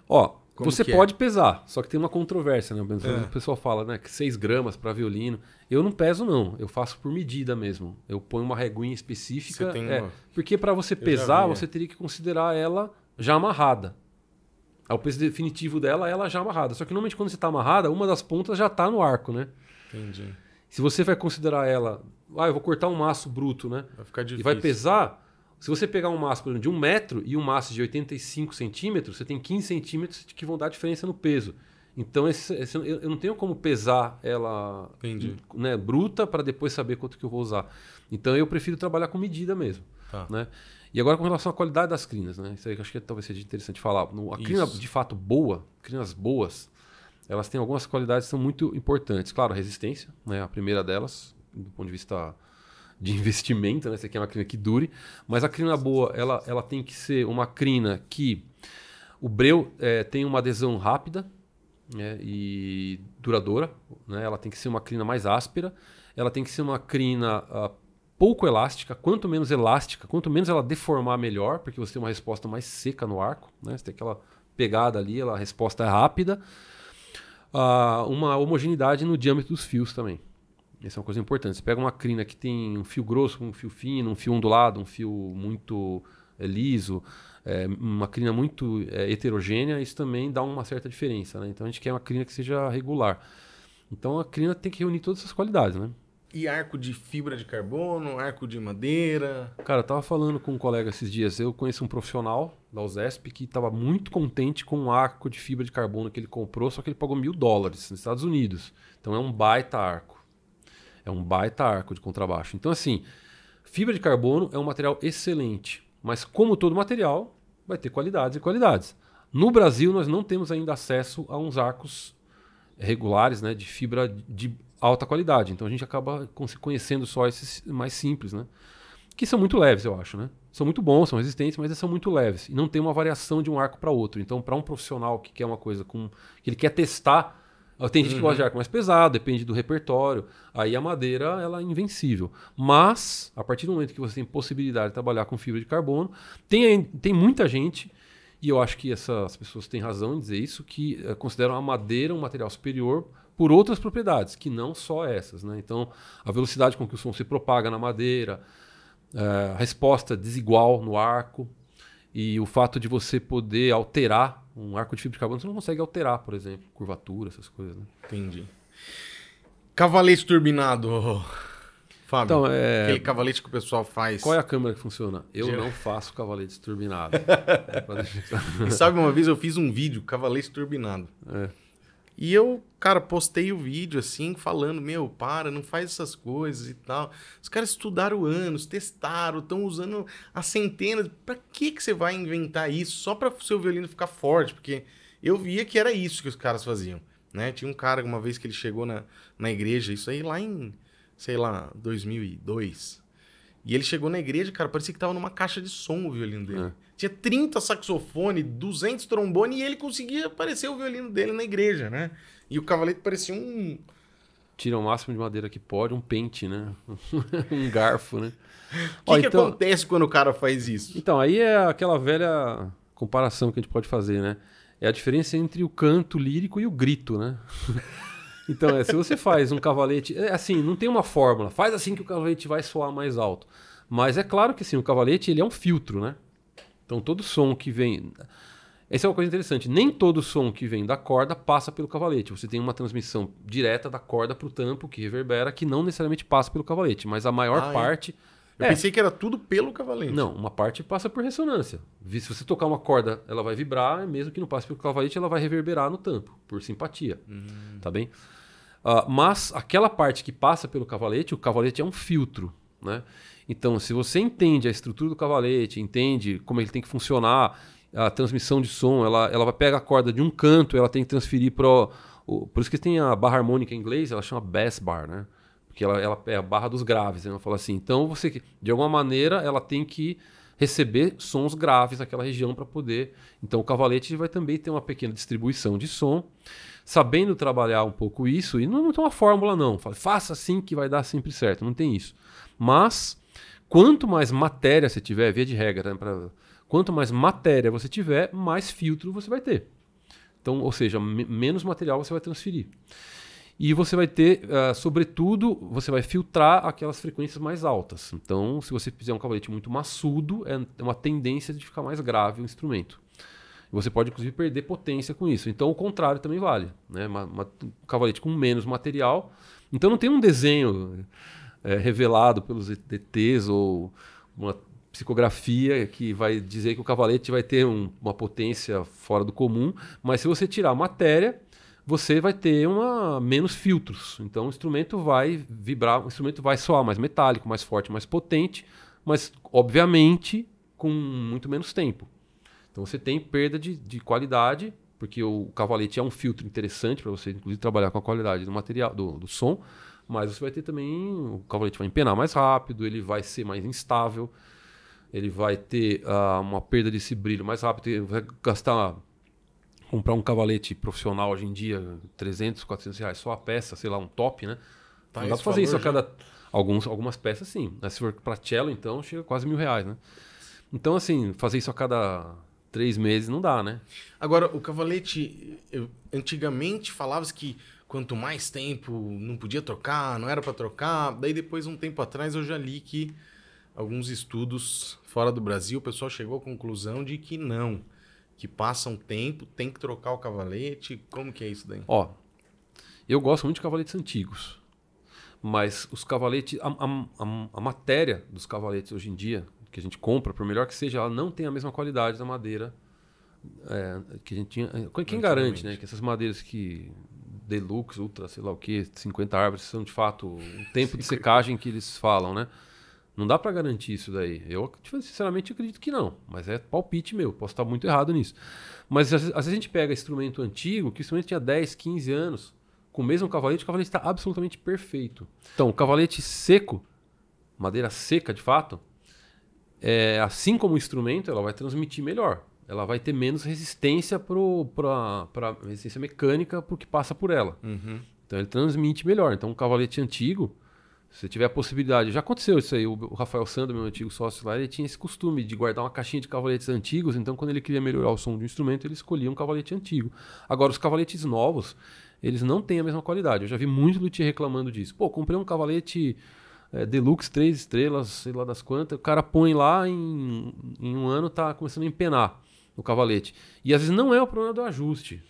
Ó, Como você é? pode é? pesar, só que tem uma controvérsia, né? É. O pessoal fala, né, que 6 gramas para violino. Eu não peso, não. Eu faço por medida mesmo. Eu ponho uma reguinha específica. É, uma... Porque para você pesar, vi, é. você teria que considerar ela já amarrada. O peso definitivo dela, ela já amarrada. Só que normalmente quando você está amarrada, uma das pontas já está no arco, né? Entendi. Se você vai considerar ela, ah, eu vou cortar um maço bruto, né? Vai ficar difícil. E vai pesar. Se você pegar um maço, por exemplo, de um metro e um maço de 85 centímetros, você tem 15 centímetros que vão dar diferença no peso. Então esse, esse, eu não tenho como pesar ela né, bruta para depois saber quanto que eu vou usar. Então eu prefiro trabalhar com medida mesmo. Tá. Né? E agora com relação à qualidade das crinas, né? Isso aí que eu acho que talvez seja interessante falar. A crina de fato boa, crinas boas, elas têm algumas qualidades que são muito importantes. Claro, resistência, né, a primeira delas, do ponto de vista de investimento, né, você quer uma crina que dure, mas a crina boa, ela, ela tem que ser uma crina que o breu é, tem uma adesão rápida né, e duradoura, né, ela tem que ser uma crina mais áspera, ela tem que ser uma crina uh, pouco elástica, quanto menos elástica, quanto menos ela deformar melhor, porque você tem uma resposta mais seca no arco, né, você tem aquela pegada ali, a resposta é rápida, uh, uma homogeneidade no diâmetro dos fios também. Essa é uma coisa importante. Você pega uma crina que tem um fio grosso, um fio fino, um fio ondulado, um fio muito é, liso, é, uma crina muito é, heterogênea, isso também dá uma certa diferença. Né? Então a gente quer uma crina que seja regular. Então a crina tem que reunir todas essas qualidades, né? E arco de fibra de carbono, arco de madeira. Cara, eu tava falando com um colega esses dias. Eu conheço um profissional da USESP que estava muito contente com um arco de fibra de carbono que ele comprou, só que ele pagou mil dólares nos Estados Unidos. Então é um baita arco. É um baita arco de contrabaixo. Então, assim, fibra de carbono é um material excelente. Mas, como todo material, vai ter qualidades e qualidades. No Brasil, nós não temos ainda acesso a uns arcos regulares né, de fibra de alta qualidade. Então a gente acaba conhecendo só esses mais simples, né? Que são muito leves, eu acho, né? São muito bons, são resistentes, mas eles são muito leves. E não tem uma variação de um arco para outro. Então, para um profissional que quer uma coisa com. que ele quer testar. Tem gente uhum. que gosta de uhum. arco mais pesado, depende do repertório. Aí a madeira ela é invencível. Mas, a partir do momento que você tem possibilidade de trabalhar com fibra de carbono, tem, tem muita gente e eu acho que essas pessoas têm razão em dizer isso, que uh, consideram a madeira um material superior por outras propriedades, que não só essas. Né? Então, a velocidade com que o som se propaga na madeira, uh, a resposta desigual no arco, e o fato de você poder alterar um arco de fibra de carbono, você não consegue alterar, por exemplo, curvatura, essas coisas. Né? Entendi. Cavalete turbinado. Fábio, então, é... aquele cavalete que o pessoal faz. Qual é a câmera que funciona? Eu não faço cavalete turbinado. [LAUGHS] e sabe, uma vez eu fiz um vídeo, cavalete turbinado. É. E eu, cara, postei o vídeo assim, falando: Meu, para, não faz essas coisas e tal. Os caras estudaram anos, testaram, estão usando as centenas. Pra que, que você vai inventar isso? Só para o seu violino ficar forte? Porque eu via que era isso que os caras faziam. Né? Tinha um cara, uma vez que ele chegou na, na igreja, isso aí lá em sei lá, 2002. E ele chegou na igreja, cara, parecia que tava numa caixa de som o violino dele. É. Tinha 30 saxofone, 200 trombone e ele conseguia aparecer o violino dele na igreja, né? E o cavalete parecia um. Tira o máximo de madeira que pode, um pente, né? [LAUGHS] um garfo, né? O que, que então... acontece quando o cara faz isso? Então, aí é aquela velha comparação que a gente pode fazer, né? É a diferença entre o canto lírico e o grito, né? [LAUGHS] Então, é, se você faz um cavalete. É assim, não tem uma fórmula. Faz assim que o cavalete vai soar mais alto. Mas é claro que sim, o cavalete ele é um filtro, né? Então todo som que vem. Essa é uma coisa interessante. Nem todo som que vem da corda passa pelo cavalete. Você tem uma transmissão direta da corda para o tampo que reverbera, que não necessariamente passa pelo cavalete, mas a maior ah, é? parte. É. Eu é. pensei que era tudo pelo cavalete. Não, uma parte passa por ressonância. Se você tocar uma corda, ela vai vibrar, mesmo que não passe pelo cavalete, ela vai reverberar no tampo, por simpatia. Hum. Tá bem? Uh, mas aquela parte que passa pelo cavalete, o cavalete é um filtro. Né? Então, se você entende a estrutura do cavalete, entende como ele tem que funcionar, a transmissão de som, ela, ela vai pegar a corda de um canto, ela tem que transferir para. Por isso que tem a barra harmônica em inglês, ela chama bass bar, né? Porque ela, ela é a barra dos graves, né? Eu falo assim. Então, você, de alguma maneira, ela tem que receber sons graves naquela região para poder. Então, o cavalete vai também ter uma pequena distribuição de som sabendo trabalhar um pouco isso, e não, não tem uma fórmula não, faça assim que vai dar sempre certo, não tem isso. Mas, quanto mais matéria você tiver, via de regra, né, pra, quanto mais matéria você tiver, mais filtro você vai ter. Então, ou seja, menos material você vai transferir. E você vai ter, uh, sobretudo, você vai filtrar aquelas frequências mais altas. Então, se você fizer um cavalete muito maçudo, é uma tendência de ficar mais grave o instrumento. Você pode, inclusive, perder potência com isso. Então, o contrário também vale. Né? Uma, uma, um cavalete com menos material. Então, não tem um desenho é, revelado pelos ETs ou uma psicografia que vai dizer que o cavalete vai ter um, uma potência fora do comum. Mas se você tirar a matéria, você vai ter uma, menos filtros. Então, o instrumento vai vibrar, o instrumento vai soar mais metálico, mais forte, mais potente, mas, obviamente, com muito menos tempo. Então você tem perda de, de qualidade, porque o cavalete é um filtro interessante para você, inclusive, trabalhar com a qualidade do material, do, do som, mas você vai ter também. O cavalete vai empenar mais rápido, ele vai ser mais instável, ele vai ter uh, uma perda desse brilho mais rápido, vai gastar. Comprar um cavalete profissional hoje em dia, 300, 400 reais só a peça, sei lá, um top, né? Tá Não dá pra fazer isso a cada. Alguns, algumas peças sim. Mas se for para cello, então, chega quase mil reais, né? Então, assim, fazer isso a cada três meses, não dá, né? Agora, o cavalete, eu, antigamente falava-se que quanto mais tempo não podia trocar, não era para trocar. Daí depois, um tempo atrás, eu já li que alguns estudos fora do Brasil, o pessoal chegou à conclusão de que não, que passa um tempo, tem que trocar o cavalete. Como que é isso daí? Ó, eu gosto muito de cavaletes antigos, mas os cavaletes, a, a, a, a matéria dos cavaletes hoje em dia, que a gente compra, por melhor que seja, ela não tem a mesma qualidade da madeira é, que a gente tinha. Quem garante, né? Que essas madeiras que deluxe, ultra, sei lá o que, 50 árvores são de fato o [LAUGHS] tempo de secagem que eles falam, né? Não dá para garantir isso daí. Eu, tipo, sinceramente, acredito que não. Mas é palpite meu. Posso estar muito errado nisso. Mas às, vezes a gente pega instrumento antigo, que o instrumento tinha 10, 15 anos, com o mesmo cavalete, o cavalete está absolutamente perfeito. Então, o cavalete seco, madeira seca de fato, é, assim como o instrumento, ela vai transmitir melhor. Ela vai ter menos resistência para resistência mecânica para o que passa por ela. Uhum. Então ele transmite melhor. Então um cavalete antigo, se tiver a possibilidade, já aconteceu isso aí. O, Rafael Sandro, meu antigo sócio lá, ele tinha esse costume de guardar uma caixinha de cavaletes antigos. Então quando ele queria melhorar o som de um instrumento, ele escolhia um cavalete antigo. Agora os cavaletes novos, eles não têm a mesma qualidade. Eu já vi muito luthier reclamando disso. Pô, comprei um cavalete é, Deluxe, três estrelas, sei lá das quantas. O cara põe lá, em, em um ano tá começando a empenar no cavalete. E às vezes não é o problema do ajuste.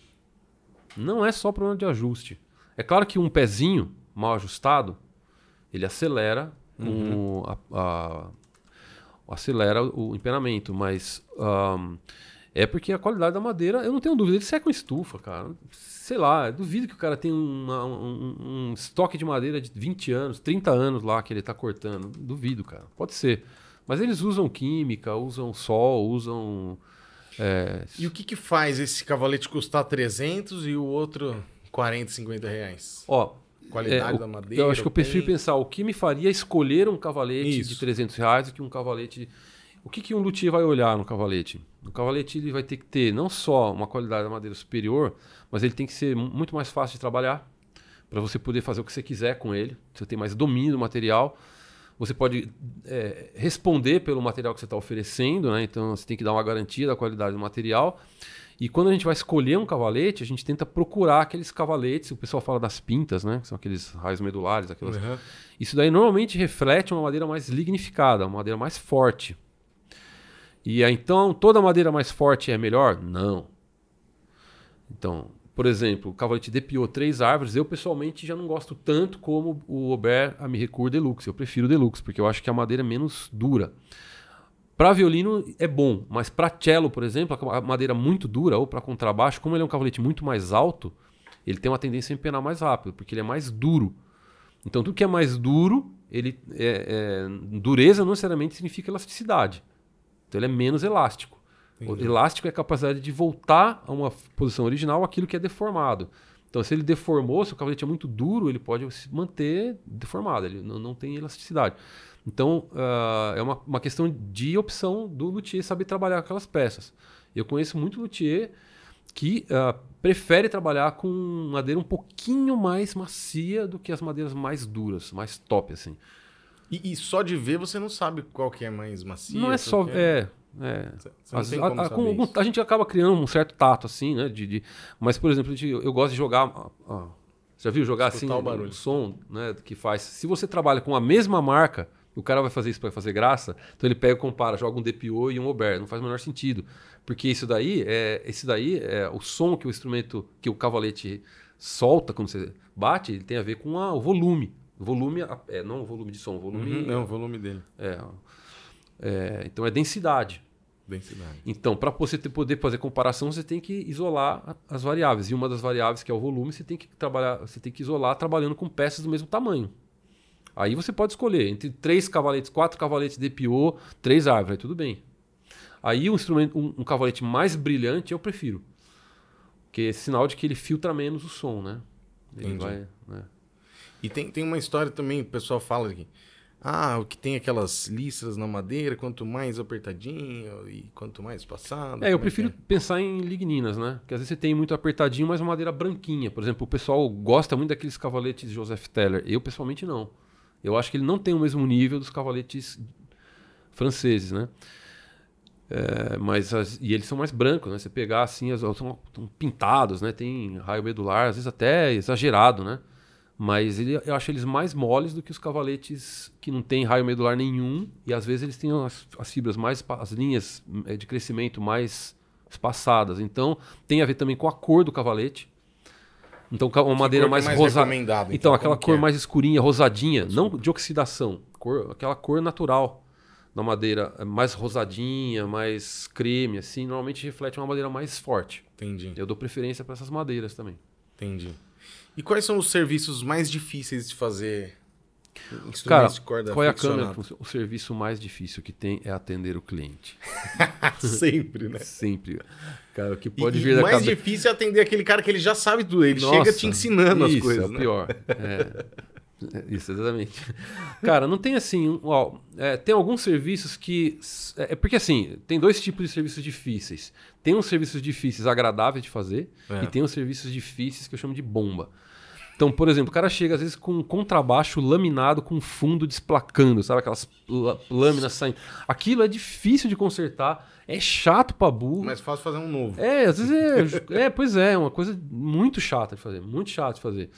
Não é só o problema de ajuste. É claro que um pezinho mal ajustado, ele acelera uhum. a, a, acelera o empenamento, mas um, é porque a qualidade da madeira, eu não tenho dúvida, ele seca com estufa, cara. Sei lá, duvido que o cara tenha uma, um, um, estoque de madeira de 20 anos, 30 anos lá que ele está cortando. Duvido, cara. Pode ser. Mas eles usam química, usam sol, usam. É... E o que, que faz esse cavalete custar 300 e o outro 40, 50 reais? Ó, Qualidade é, da madeira. Eu acho que eu prefiro pensar o que me faria escolher um cavalete Isso. de 300 reais do que um cavalete. O que, que um luthier vai olhar no cavalete? O cavalete ele vai ter que ter não só uma qualidade da madeira superior, mas ele tem que ser muito mais fácil de trabalhar para você poder fazer o que você quiser com ele. Você tem mais domínio do material. Você pode é, responder pelo material que você está oferecendo, né? então você tem que dar uma garantia da qualidade do material. E quando a gente vai escolher um cavalete, a gente tenta procurar aqueles cavaletes, o pessoal fala das pintas, né? Que são aqueles raios medulares. Aquelas... Uhum. Isso daí normalmente reflete uma madeira mais lignificada, uma madeira mais forte. E então toda madeira mais forte é melhor? Não. Então, por exemplo, o cavalete depiou três árvores. Eu, pessoalmente, já não gosto tanto como o Aubert Amirecourt Deluxe. Eu prefiro o Deluxe, porque eu acho que a madeira é menos dura. Para violino é bom, mas para cello, por exemplo, a madeira muito dura, ou para contrabaixo, como ele é um cavalete muito mais alto, ele tem uma tendência a empenar mais rápido, porque ele é mais duro. Então, tudo que é mais duro, ele é, é, dureza não necessariamente significa elasticidade. Então, ele é menos elástico. Entendi. O elástico é a capacidade de voltar a uma posição original aquilo que é deformado. Então, se ele deformou, se o cavalete é muito duro, ele pode se manter deformado, ele não, não tem elasticidade. Então, uh, é uma, uma questão de opção do luthier saber trabalhar aquelas peças. Eu conheço muito luthier que uh, prefere trabalhar com madeira um pouquinho mais macia do que as madeiras mais duras, mais top, assim. E, e só de ver você não sabe qual que é mais macia? Não é só... É... é é. As, a, a, com, a, gente acaba criando um certo tato, assim, né? De, de mas, por exemplo, eu, eu gosto de jogar. já viu jogar Escutar assim o, barulho. o som né, que faz? Se você trabalha com a mesma marca, o cara vai fazer isso para fazer graça, então ele pega e compara, joga um DPO e um Ober. Não faz o menor sentido. Porque isso daí é. Esse daí é o som que o instrumento, que o cavalete solta quando você bate, ele tem a ver com a, o volume. Volume, é, não o volume de som, o volume. Uhum, não, o volume dele. É, é, então é densidade. Densidade. Então, para você ter, poder fazer comparação, você tem que isolar as variáveis. E uma das variáveis, que é o volume, você tem que trabalhar, você tem que isolar trabalhando com peças do mesmo tamanho. Aí você pode escolher entre três cavaletes, quatro cavaletes de DPO, três árvores, aí tudo bem. Aí um instrumento, um, um cavalete mais brilhante eu prefiro. Porque é sinal de que ele filtra menos o som, né? Ele Entendi. vai, né? E tem, tem uma história também, o pessoal fala aqui. Ah, o que tem aquelas listras na madeira, quanto mais apertadinho e quanto mais passado. É, eu é prefiro é? pensar em ligninas, né? Porque às vezes você tem muito apertadinho, mas uma madeira branquinha. Por exemplo, o pessoal gosta muito daqueles cavaletes Joseph Teller. Eu, pessoalmente, não. Eu acho que ele não tem o mesmo nível dos cavaletes franceses, né? É, mas as- e eles são mais brancos, né? Você pegar assim, as, são, são pintados, né? Tem raio medular, às vezes até exagerado, né? Mas ele- eu acho eles mais moles do que os cavaletes que não tem raio medular nenhum e às vezes eles têm as, as fibras mais, as linhas eh, de crescimento mais espaçadas. Então tem a ver também com a cor do cavalete. Então uma madeira que é mais, mais rosa. recomendada, Então, então, aquela cor é? mais escurinha, rosadinha, não de oxidação, cor, aquela cor natural da madeira, é mais rosadinha, mais creme, assim, normalmente reflete uma madeira mais forte. Entendi, Eu dou preferência para essas madeiras também. entendi. E quais são os serviços mais difíceis de fazer instrumentos Cara, de corda qual é a câmera? O serviço mais difícil que tem é atender o cliente. [LAUGHS] Sempre, né? Sempre. Cara, o que pode e vir da mais cabeça. difícil é atender aquele cara que ele já sabe tudo. Ele chega Nossa, te ensinando as isso, coisas. É o né? pior. É. É, Isso, exatamente. Cara, não tem assim. ó, é, tem alguns serviços que. É é porque assim, tem dois tipos de serviços difíceis. Tem uns serviços difíceis agradáveis de fazer É. e tem uns serviços difíceis que eu chamo de bomba. Então, por exemplo, o cara chega às vezes com um contrabaixo laminado com fundo desplacando, sabe? Aquelas lâ- lâminas saindo. Aquilo é difícil de consertar, é chato pra burro. Mas fácil fazer um novo. É, às vezes é, é, pois é, uma coisa muito chata de fazer, muito chato de fazer.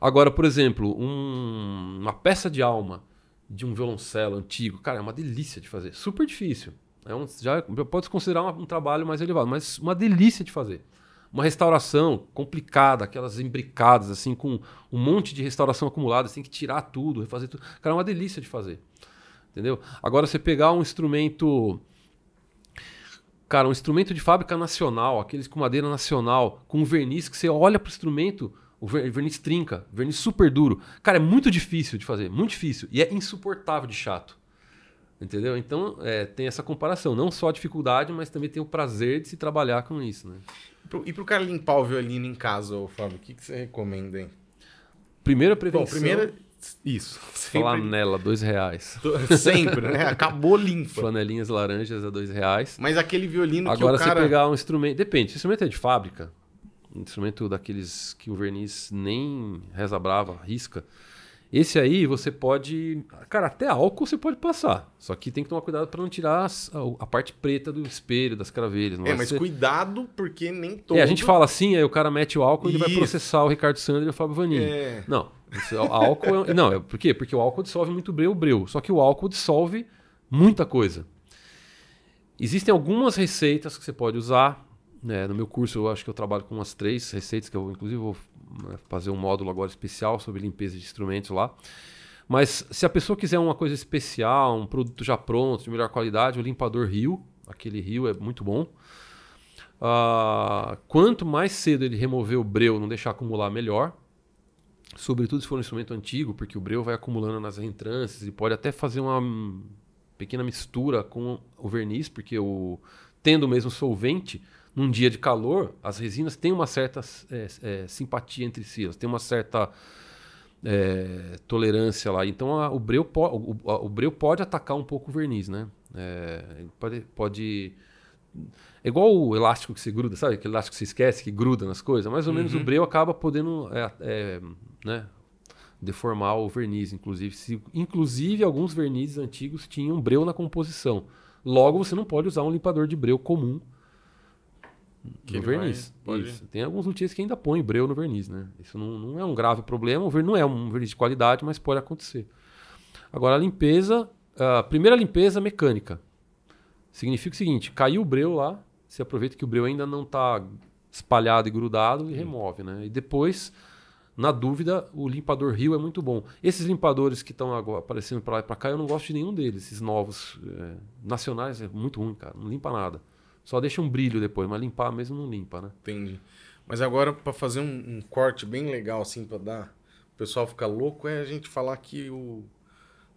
Agora, por exemplo, um- uma peça de alma de um violoncelo antigo, cara, é uma delícia de fazer, super difícil. É um, já pode se considerar um, um trabalho mais elevado, mas uma delícia de fazer. Uma restauração complicada, aquelas imbricadas, assim, com um monte de restauração acumulada, você tem que tirar tudo, refazer tudo. Cara, é uma delícia de fazer. Entendeu? Agora, você pegar um instrumento Cara, um instrumento de fábrica nacional, aqueles com madeira nacional, com verniz que você olha pro instrumento, o ver- verniz trinca, verniz super duro. Cara, é muito difícil de fazer, muito difícil. E é insuportável de chato. Entendeu? Então, é, tem essa comparação. Não só a dificuldade, mas também tem o prazer de se trabalhar com isso, né? E pro cara limpar o violino em casa, ô Fábio, o que, que você recomenda, hein? Primeira Bom, prevenção. primeiro. Isso. [LAUGHS] Sempre, Flanela, dois reais. sempre, né? Acabou limpa. Flanelinhas laranjas a dois reais. Mas aquele violino Agora que o cara. você pegar um instrumento. Depende, se o instrumento é de fábrica, um instrumento daqueles que o verniz nem reza brava, risca. Esse aí você pode. Cara, até álcool você pode passar. Só que tem que tomar cuidado para não tirar as- a, a parte preta do espelho, das cravelhas. Não É, mas ser- cuidado, porque nem todo. É, a gente fala assim, aí o cara mete o álcool e ele vai processar o Ricardo Sandro e o Fábio Vanini. É. Não, isso, álcool é, não, é por quê? Porque o álcool dissolve muito breu, o breu. Só que o álcool dissolve muita coisa. Existem algumas receitas que você pode usar. né? no meu curso, eu acho que eu trabalho com umas três receitas, que eu inclusive vou fazer um módulo agora especial sobre limpeza de instrumentos lá. Mas se a pessoa quiser uma coisa especial, um produto já pronto, de melhor qualidade, o limpador Rio, aquele Rio é muito bom. Ah, quanto mais cedo ele remover o breu, não deixar acumular, melhor. Sobretudo se for um instrumento antigo, porque o breu vai acumulando nas reentrâncias e pode até fazer uma pequena mistura com o verniz, porque o, tendo o mesmo solvente, num dia de calor, as resinas têm uma certa é, é, simpatia entre si, elas têm uma certa é, tolerância lá. Então a- o, breu po- o, o- o breu pode atacar um pouco o verniz, né? É, ele pode, pode. É igual o elástico que se gruda, sabe? Aquele elástico que se esquece, que gruda nas coisas. Mais ou menos o breu acaba podendo é, é, né, deformar o verniz, inclusive. Se- inclusive, alguns vernizes antigos tinham breu na composição. Logo, você não pode usar um limpador de breu comum Que no vai- verniz. pode- Isso. Tem alguns luthiers que ainda põem breu no verniz, né? Isso não, não é um grave problema. O não é um verniz de qualidade, mas pode acontecer. Agora, a limpeza... A primeira limpeza mecânica. Significa o seguinte, caiu o breu lá, você aproveita que o breu ainda não está espalhado e grudado e remove, né? E depois, na dúvida, o limpador Rio é muito bom. Esses limpadores que estão aparecendo para lá e para cá, eu não gosto de nenhum deles. Esses novos é, nacionais é muito ruim, cara. Não limpa nada. Só deixa um brilho depois, mas limpar mesmo não limpa, né? Entendi. Mas agora, pra fazer um, um corte bem legal, assim, pra dar. O pessoal ficar louco, é a gente falar que o.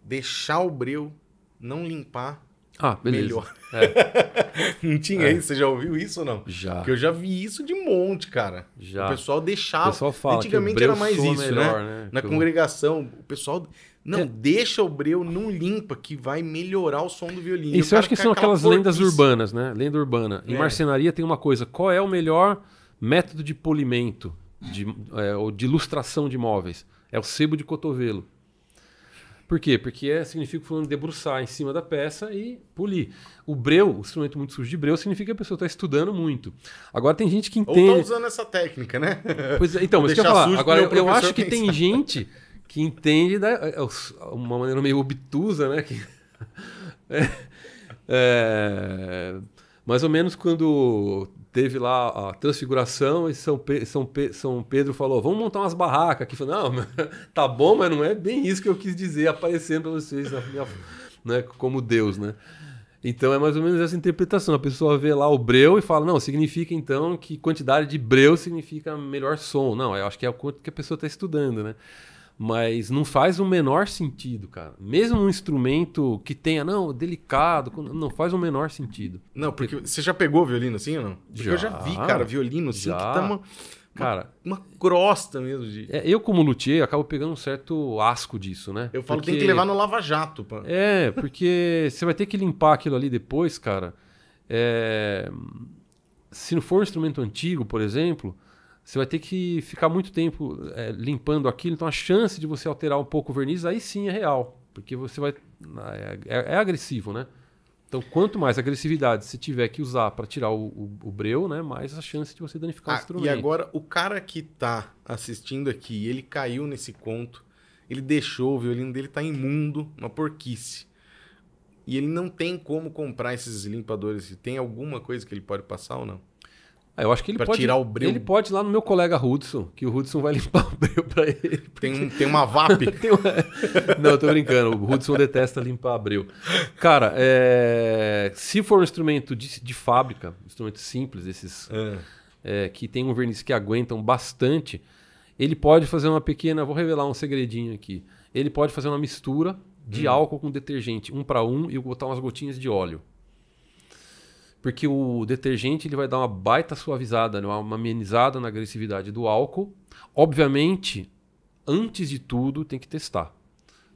Deixar o breu não limpar Ah, beleza. melhor. É, [LAUGHS] Não tinha É. isso? Você já ouviu isso ou não? já. Porque eu já vi isso de monte, cara. Já. O pessoal O deixava. pessoal fala Antigamente que o breu era mais isso, melhor, né? né? Na Que o- congregação, o pessoal. Não, É. deixa o breu, não limpa, que vai melhorar o som do violino. Isso eu acho que são aquela aquelas lendas urbanas, né? Lenda urbana. Em É. marcenaria tem uma coisa: qual é o melhor método de polimento de, é, ou de ilustração de móveis? É o sebo de cotovelo. Por quê? Porque é, significa o fulano debruçar em cima da peça e polir. O breu, o instrumento muito sujo de breu, significa que a pessoa está estudando muito. Agora tem gente que entende. Ou tá usando essa técnica, né? Pois é, então, mas que eu falar. Agora eu, eu acho que pensar. tem gente que entende da, é, uma maneira meio obtusa, né? Que, [LAUGHS] é, é, mais ou menos quando teve lá a transfiguração e São, Pe São, Pe São Pedro falou: vamos montar umas barracas aqui. Falei, não, [LAUGHS] tá bom, mas não é bem isso que eu quis dizer aparecendo para vocês minha, né, como Deus, né? Então é mais ou menos essa interpretação. A pessoa vê lá o breu e fala: não, significa então que quantidade de breu significa melhor som. Não, eu acho que é o que a pessoa está estudando, né? Mas não faz o menor sentido, cara. Mesmo um instrumento que tenha, não, delicado, não faz o menor sentido. Não, porque você já pegou violino assim ou não? Porque já, eu já vi, cara, violino assim já. que tá uma, cara, uma, crosta mesmo. De... É, eu, como luthier, acabo pegando um certo asco disso, né? Eu falo porque... tem que levar no lava-jato. Pô. É, porque [LAUGHS] você vai ter que limpar aquilo ali depois, cara. É... Se não for um instrumento antigo, por exemplo você vai ter que ficar muito tempo é, limpando aquilo, então a chance de você alterar um pouco o verniz aí sim é real, porque você vai é, é, é agressivo, né? Então, quanto mais agressividade você tiver que usar para tirar o, o, o, breu, né, mais a chance de você danificar ah, o instrumento. E agora, o cara que está assistindo aqui, ele caiu nesse conto, ele deixou o violino dele tá imundo, uma porquice. E ele não tem como comprar esses limpadores. Tem alguma coisa que ele pode passar ou não? Ah, eu acho que ele pra pode. tirar o breu. Ele pode ir lá no meu colega Hudson, que o Hudson vai [LAUGHS] limpar o breu pra ele. Tem, tem uma VAP. [LAUGHS] tem uma... Não, eu tô brincando. O Hudson detesta limpar breu. Cara, é... se for um instrumento de, de fábrica, instrumento simples, esses é. É, que tem um verniz que aguentam bastante, ele pode fazer uma pequena. Vou revelar um segredinho aqui. Ele pode fazer uma mistura de hum. álcool com detergente, um para um, e botar umas gotinhas de óleo. Porque o detergente ele vai dar uma baita suavizada, né? uma amenizada na agressividade do álcool. Obviamente, antes de tudo, tem que testar.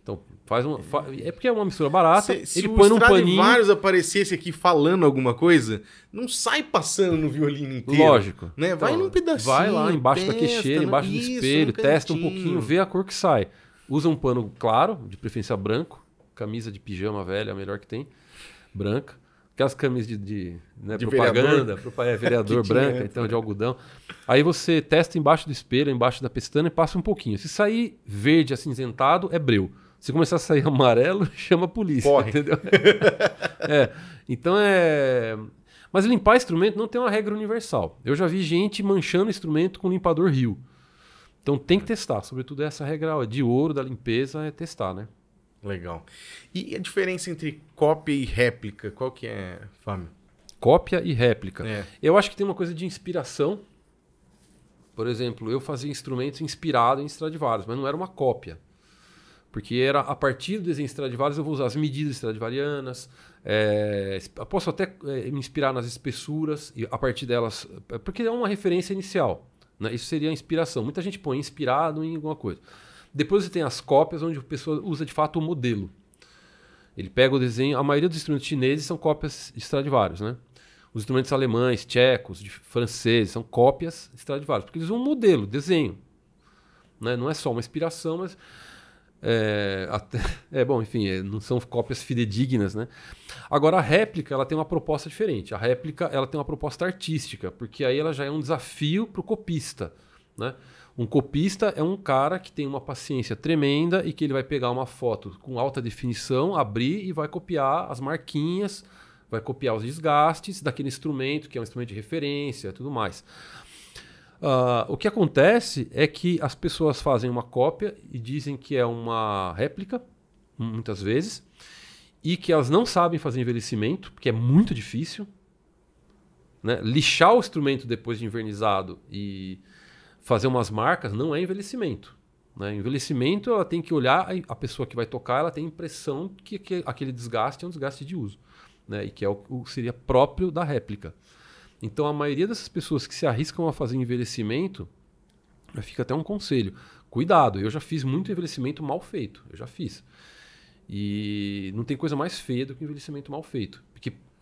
Então, faz uma. Fa... É porque é uma mistura barata. Se, ele se põe o num paninho. aparecesse aqui falando alguma coisa, não sai passando no violino inteiro. Lógico. Né? Vai então, num pedacinho. Vai lá embaixo testa, da queixeira, embaixo do espelho, testa um pouquinho, vê a cor que sai. Usa um pano claro, de preferência branco. Camisa de pijama velha, a melhor que tem. Branca. Aquelas camisas de, de, né, de propaganda, [LAUGHS] vereador, é, vereador branca, então de algodão. Aí você testa embaixo do espelho, embaixo da pestana e passa um pouquinho. Se sair verde acinzentado, é breu. Se começar a sair [LAUGHS] amarelo, [LAUGHS] chama a polícia. Corre. Entendeu? é. Então é. Mas limpar instrumento não tem uma regra universal. Eu já vi gente manchando instrumento com limpador Rio. Então tem que testar. Sobretudo essa regra de ouro da limpeza é testar, né? Legal. E a diferença entre cópia e réplica, qual que é, Fábio? Cópia e réplica. É. Eu acho que tem uma coisa de inspiração. Por exemplo, eu fazia instrumentos inspirados em Stradivarius, mas não era uma cópia. Porque era a partir do desenho Stradivarius eu vou usar as medidas Stradivarianas, é, posso até é, me inspirar nas espessuras e a partir delas, porque é uma referência inicial. Né? Isso seria a inspiração. Muita gente põe inspirado em alguma coisa. Depois você tem as cópias, onde a pessoa usa de fato o modelo. Ele pega o desenho. A maioria dos instrumentos chineses são cópias de Stradivarius, né? Os instrumentos alemães, tchecos, franceses são cópias Stradivarius, porque eles usam um modelo, desenho. Né? Não é só uma inspiração, mas. É, [LAUGHS] até, é bom, enfim, é, não são cópias fidedignas, né? Agora a réplica ela tem uma proposta diferente. A réplica ela tem uma proposta artística, porque aí ela já é um desafio para o copista, né? Um copista é um cara que tem uma paciência tremenda e que ele vai pegar uma foto com alta definição, abrir e vai copiar as marquinhas, vai copiar os desgastes daquele instrumento, que é um instrumento de referência tudo mais. Uh, o que acontece é que as pessoas fazem uma cópia e dizem que é uma réplica, muitas vezes, e que elas não sabem fazer envelhecimento, porque é muito difícil. Né? Lixar o instrumento depois de envernizado e fazer umas marcas não é envelhecimento. Né? Envelhecimento, ela tem que olhar, a pessoa que vai tocar, ela tem a impressão que, que aquele desgaste é um desgaste de uso. Né? E que é o, o, seria próprio da réplica. Então, a maioria dessas pessoas que se arriscam a fazer envelhecimento, fica até um conselho. Cuidado, eu já fiz muito envelhecimento mal feito. Eu já fiz. E não tem coisa mais feia do que envelhecimento mal feito.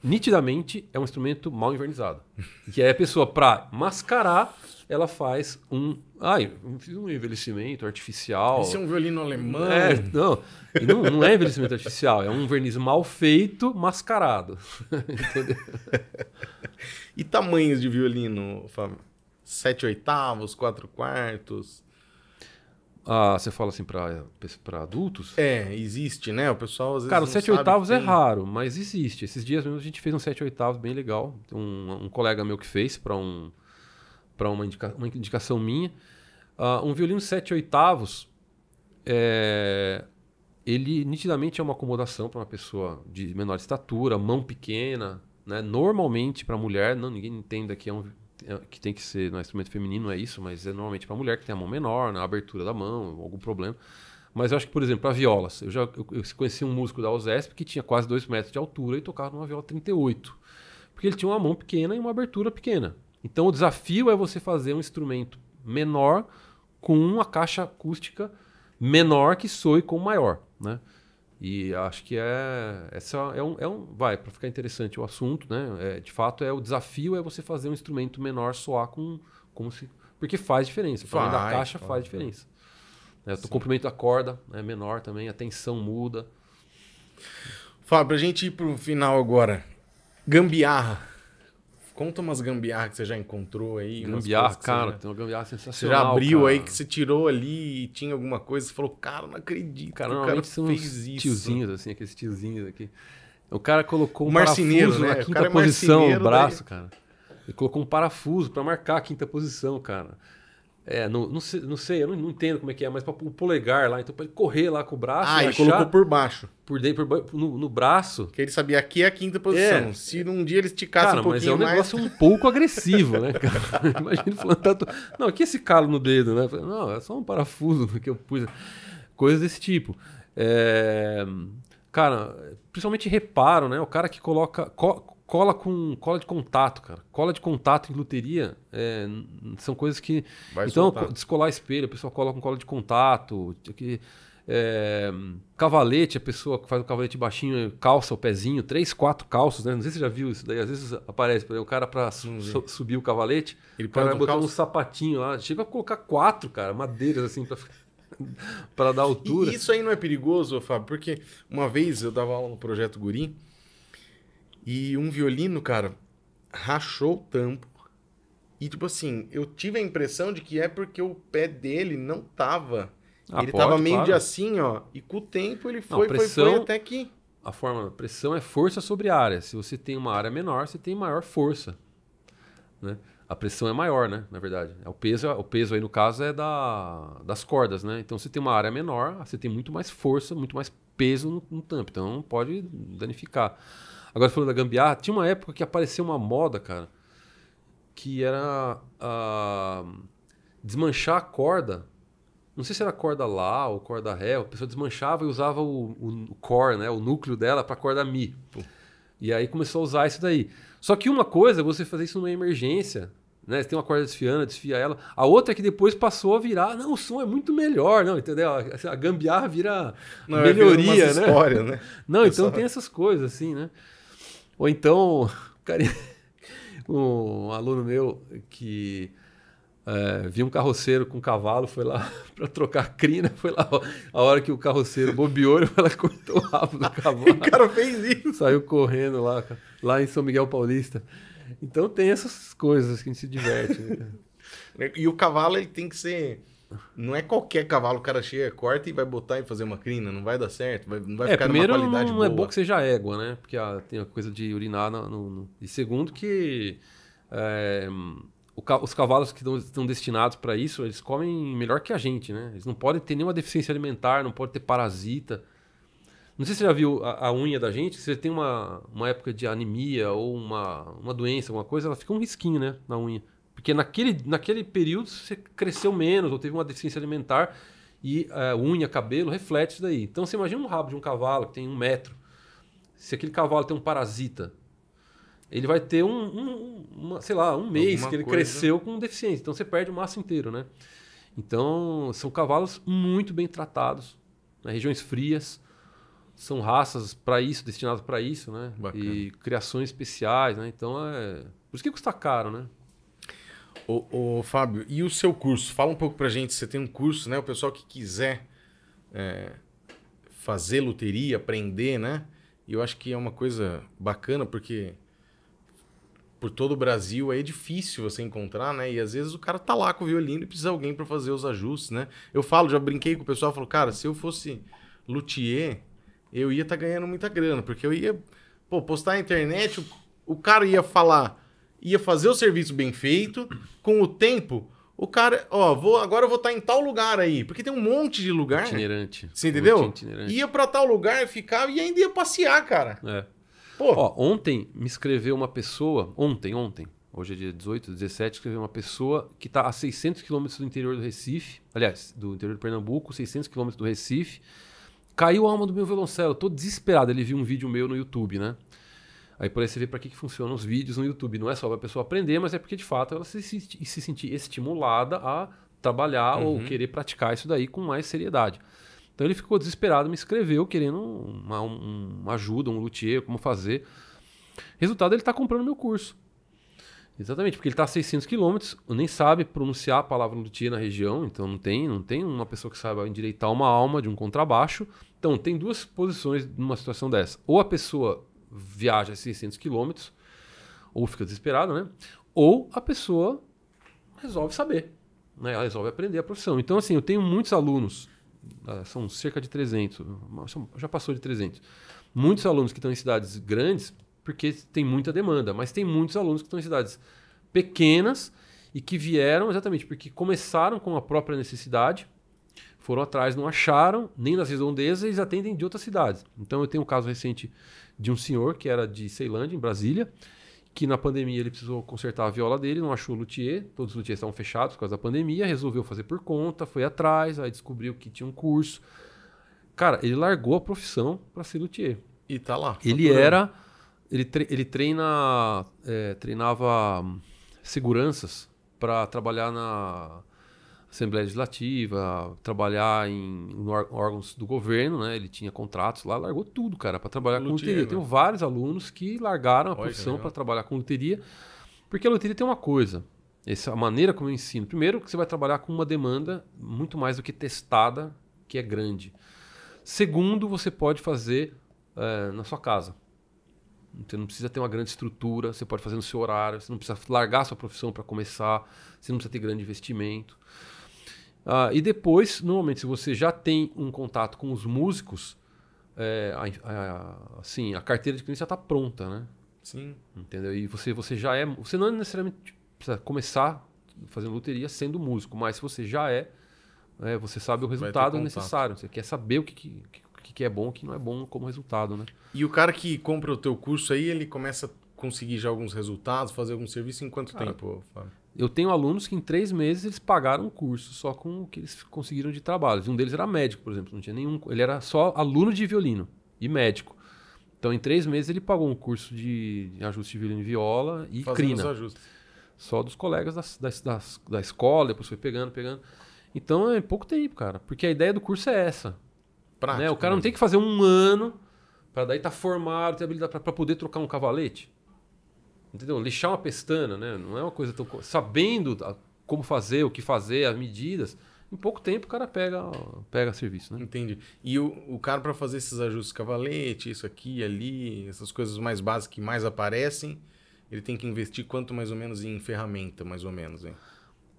Nitidamente é um instrumento mal invernizado. [LAUGHS] Que aí a pessoa, para mascarar, ela faz um. Ai, fiz um envelhecimento artificial. Isso é um violino alemão. É, não, não, não é envelhecimento artificial, é um verniz mal feito, mascarado. [LAUGHS] E tamanhos de violino, Fábio? Sete oitavos, quatro quartos. Ah, você fala assim para adultos? É, existe, né? O pessoal às vezes. Cara, o não 7 sabe oitavos é tem. raro, mas existe. Esses dias mesmo a gente fez um 7 oitavos bem legal. Um, um colega meu que fez para um, pra uma, indica- uma indicação minha. Ah, um violino 7 oitavos, é, ele nitidamente é uma acomodação para uma pessoa de menor estatura, mão pequena. Né? Normalmente para mulher, não ninguém entenda que é um que tem que ser no instrumento feminino, é isso, mas é normalmente para mulher que tem a mão menor, na abertura da mão, algum problema. Mas eu acho que, por exemplo, para violas, eu já eu, eu conheci um músico da USESP que tinha quase 2 metros de altura e tocava numa viola 38. Porque ele tinha uma mão pequena e uma abertura pequena. Então o desafio é você fazer um instrumento menor com uma caixa acústica menor que soe com maior, né? E acho que é essa é um, é um vai para ficar interessante o assunto, né? É, de fato é o desafio é você fazer um instrumento menor soar com como se porque faz diferença. Tamanho da Faz, caixa faz, faz diferença. Né? O comprimento da corda é menor também, a tensão muda. Fábio, pra gente ir pro final agora. Gambiarra. Conta umas gambiarra que você já encontrou aí. Gambiarra, você cara, já- tem uma gambiarra Você sensacional. já abriu cara. aí que você tirou ali e tinha alguma coisa, você falou, cara, não acredito. Cara, o cara são fez uns isso. tiozinhos, assim, aqueles tiozinhos aqui. O cara colocou um O marceneiro, parafuso né? na O quinta é posição no braço, cara. Ele colocou um parafuso pra marcar a quinta posição, cara. É, não, não, sei, não sei, eu não, não entendo como é que é, mas para o polegar lá, então pra ele correr lá com o braço Ah, e ele achar colocou por baixo. por dentro, por no, no braço. Que ele sabia aqui é a quinta posição. É. Se um dia ele esticasse Cara, um mas é pouquinho um mais. negócio um pouco agressivo, né, cara? [LAUGHS] Imagina falando tanto. Não, aqui esse calo no dedo, né? Não, é só um parafuso [LAUGHS] que eu pus. Coisas desse tipo. É, Cara, principalmente reparo, né? O cara que coloca. co- Cola com cola de contato, cara. Cola de contato em luteria é, são coisas que. Vai então, soltar. co- descolar espelho, a pessoa cola com cola de contato. Que, é, cavalete, a pessoa que faz o cavalete baixinho calça o pezinho, três, quatro calços, né? Não sei se você já viu isso daí. Às vezes aparece, o cara para vi. subir o cavalete, Ele o cara vai um botar um calço. sapatinho lá. Chega a colocar quatro, cara, madeiras assim pra, [LAUGHS] pra dar altura. E isso aí não é perigoso, Fábio? Porque uma vez eu dava aula no Projeto Guri e um violino, cara, rachou o tampo. E tipo assim, eu tive a impressão de que é porque o pé dele não tava. Ah, ele pode, tava meio claro. de assim, ó. E com o tempo ele Não, foi, foi, pressão- foi até que. A forma pressão é força sobre área. Se você tem uma área menor, você tem maior força. Né? A pressão é maior, né? Na verdade. O peso, o peso aí, no caso, é da, das cordas, né? Então, você tem uma área menor, você tem muito mais força, muito mais peso no, no tampo. Então, pode danificar. Agora, falando da gambiarra, tinha uma época que apareceu uma moda, cara, que era ah, desmanchar a corda. Não sei se era corda lá ou corda ré. A pessoa desmanchava e usava o, o, o core, né? O núcleo dela para corda mi. E aí começou a usar isso daí. Só que uma coisa é você fazer isso numa emergência. Né? Você tem uma corda desfiando, desfia ela. A outra é que depois passou a virar. Não, o som é muito melhor, não, entendeu? A gambiarra vira Não, virando melhoria, né? histórias, né? Não, então Pessoal- tem essas coisas, assim, né? Ou então, [LAUGHS] cara, um aluno meu que é, viu um carroceiro com um cavalo, foi lá [LAUGHS] para trocar a crina, foi lá, a hora que o carroceiro bobeou, ele foi lá e cortou o rabo do cavalo. [LAUGHS] O cara fez isso. Saiu correndo lá, lá em São Miguel Paulista. Então tem essas coisas que a gente se diverte. Né? E o cavalo, ele tem que ser. Não é qualquer cavalo, o cara chega, corta e vai botar e fazer uma crina, não vai dar certo, vai- não vai É, ficar primeiro numa não, qualidade não é boa. bom que seja égua, né? Porque ah, tem a coisa de urinar no, no- no- E segundo que é, o os cavalos que tão- estão destinados para isso, eles comem melhor que a gente, né? Eles não podem ter nenhuma deficiência alimentar, não podem ter parasita. Não sei se você já viu a, a unha da gente, se você tem uma, uma época de anemia ou uma, uma doença, alguma coisa, ela fica um risquinho, né, na unha. Porque naquele, naquele período você cresceu menos ou teve uma deficiência alimentar e a unha, cabelo, reflete isso daí. Então você imagina um rabo de um cavalo que tem um metro. Se aquele cavalo tem um parasita, ele vai ter um, um- uma, sei lá, um mês Alguma que ele coisa. cresceu com deficiência. Então você perde o maço inteiro, né? Então são cavalos muito bem tratados, nas regiões frias. são raças para isso, destinadas para isso, né? Bacana. E criações especiais, né? Então é. Por isso que custa caro, né? Ô, ô, Fábio, e o seu curso? Fala um pouco pra gente. Você tem um curso, né? O pessoal que quiser é, fazer loteria, aprender, né? E eu acho que é uma coisa bacana, porque por todo o Brasil é difícil você encontrar, né? E às vezes o cara tá lá com o violino e precisa de alguém para fazer os ajustes, né? Eu falo, já brinquei com o pessoal, falo, cara, se eu fosse luthier, eu ia estar tá ganhando muita grana, porque eu ia, pô, postar na internet, o, o cara ia falar, ia fazer o serviço bem feito, com o tempo, o cara, ó, vou, agora eu vou estar tá em tal lugar aí, porque tem um monte de lugar. Itinerante. Você entendeu? Itinerante. Ia para tal lugar, ficava e ainda ia passear, cara. É. Pô, Ó, ontem me escreveu uma pessoa, ontem, ontem, hoje é dia 18, 17, escreveu uma pessoa que está a 600 quilômetros do interior do Recife, aliás, do interior de Pernambuco, 600 quilômetros do Recife, caiu a alma do meu violoncelo, tô desesperado, ele viu um vídeo meu no YouTube, né? Aí por aí você vê para que, que funcionam os vídeos no YouTube. Não é só para a pessoa aprender, mas é porque de fato ela se, se, se sentir estimulada a trabalhar Uhum. ou querer praticar isso daí com mais seriedade. Então ele ficou desesperado, me escreveu querendo uma, um- uma ajuda, um luthier, como fazer. Resultado, ele está comprando meu curso. Exatamente, porque ele está a 600 quilômetros, nem sabe pronunciar a palavra luthier na região, então não tem, não tem uma pessoa que saiba endireitar uma alma de um contrabaixo. Então tem duas posições numa situação dessa. Ou a pessoa viaja a 600 quilômetros, ou fica desesperada, né? Ou a pessoa resolve saber, né? Ela resolve aprender a profissão. Então assim, eu tenho muitos alunos, ah, são cerca de 300, mas são- já passou de 300. Muitos alunos que estão em cidades grandes, porque tem muita demanda, mas tem muitos alunos que estão em cidades pequenas e que vieram exatamente porque começaram com a própria necessidade, foram atrás, não acharam, nem nas redondezas, eles atendem de outras cidades. Então eu tenho um caso recente de um senhor que era de Ceilândia, em Brasília, que na pandemia ele precisou consertar a viola dele, não achou luthier, todos os luthiers estavam fechados por causa da pandemia, resolveu fazer por conta, foi atrás, aí descobriu que tinha um curso. Cara, ele largou a profissão para ser luthier. e tá lá. Ele faturando. era. Ele, tre- ele treina. é, treinava hum, seguranças para trabalhar na Assembleia Legislativa, trabalhar em, em ór- órgãos do governo, né? Ele tinha contratos lá, largou tudo, cara, para trabalhar com loteria. né? Tenho vários alunos que largaram a Olha profissão para trabalhar com loteria, porque a loteria tem uma coisa. Essa maneira como eu ensino. Primeiro, que você vai trabalhar com uma demanda muito mais do que testada, que é grande. Segundo, você pode fazer eh, na sua casa. Você não precisa ter uma grande estrutura, você pode fazer no seu horário, você não precisa largar a sua profissão para começar, você não precisa ter grande investimento. Ah, e depois, normalmente, se você já tem um contato com os músicos, eh, a, a- assim, a carteira de cliente já está pronta, né? Sim. Entendeu? E você, você já é. Você não necessariamente precisa começar fazendo loteria sendo músico, mas se você já é, é, você sabe o resultado necessário. Você quer saber o que, que, que, que é bom e o que não é bom como resultado, né? E o cara que compra o teu curso aí, ele começa a conseguir já alguns resultados, fazer algum serviço em quanto Cara, tempo, Fábio? Eu tenho alunos que em três meses eles pagaram o curso só com o que eles conseguiram de trabalho. Um deles era médico, por exemplo, não tinha nenhum. Ele era só aluno de violino e médico. Então, em três meses, ele pagou um curso de ajuste de violino e viola e Fazendo crina. os ajustes. Só dos colegas das, das, das- da escola, depois foi pegando, pegando. Então é pouco tempo, cara. Porque a ideia do curso é essa. Prático, né? O cara não mesmo. tem que fazer um ano para daí estar formado, ter habilidade para poder trocar um cavalete. Entendeu? Lixar uma pestana, né? Não é uma coisa tão. Sabendo como fazer, o que fazer, as medidas, em pouco tempo o cara pega, pega serviço, né? Entendi. E o, o cara para fazer esses ajustes cavalete, isso aqui, ali, essas coisas mais básicas que mais aparecem, ele tem que investir quanto mais ou menos em ferramenta, mais ou menos, hein?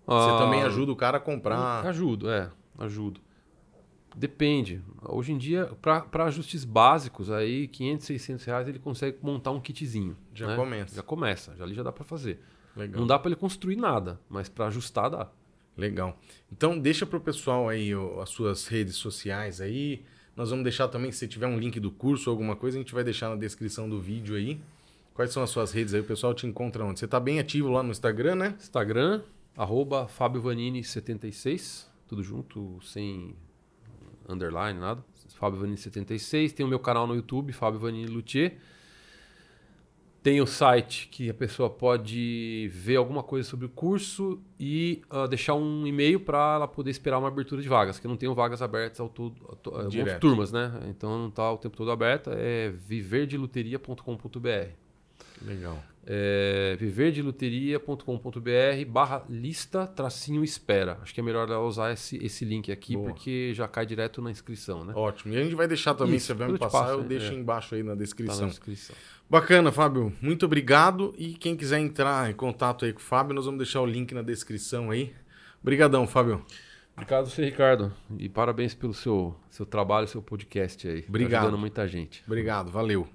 Você Ah, também ajuda o cara a comprar. Ajudo, é, ajudo. Depende. Hoje em dia, para ajustes básicos, aí 500, 600 reais ele consegue montar um kitzinho. Já né? começa. Já começa, já ali já dá para fazer. Legal. Não dá para ele construir nada, mas para ajustar dá. Legal. Então deixa pro pessoal aí as suas redes sociais aí. Nós vamos deixar também, se tiver um link do curso ou alguma coisa, a gente vai deixar na descrição do vídeo aí. Quais são as suas redes aí? O pessoal te encontra onde? Você tá bem ativo lá no Instagram, né? Instagram, arroba Fábio Vanini76, tudo junto, sem underline, nada. Fábio Vanini76. Tem o meu canal no YouTube, Fábio Vanini Luthier. Tem o site que a pessoa pode ver alguma coisa sobre o curso e uh, deixar um e-mail para ela poder esperar uma abertura de vagas, que não tem vagas abertas ao todo, a Direto. turmas, né? Então não está o tempo todo aberta. É viverdeluteria.com.br. Legal. É viverdeluteria.com.br barra lista tracinho espera. Acho que é melhor ela usar esse, esse link aqui, Boa. porque já cai direto na inscrição, né? Ótimo. E a gente vai deixar também, Isso, se você vai me passar, passo, eu é. deixo É. embaixo aí na Tá na descrição. Bacana, Fábio. Muito obrigado. E quem quiser entrar em contato aí com o Fábio, nós vamos deixar o link na descrição aí. Obrigadão, Fábio. Obrigado você, Ricardo. E parabéns pelo seu, seu trabalho, seu podcast aí. Tá Obrigado. ajudando muita gente. Obrigado, valeu.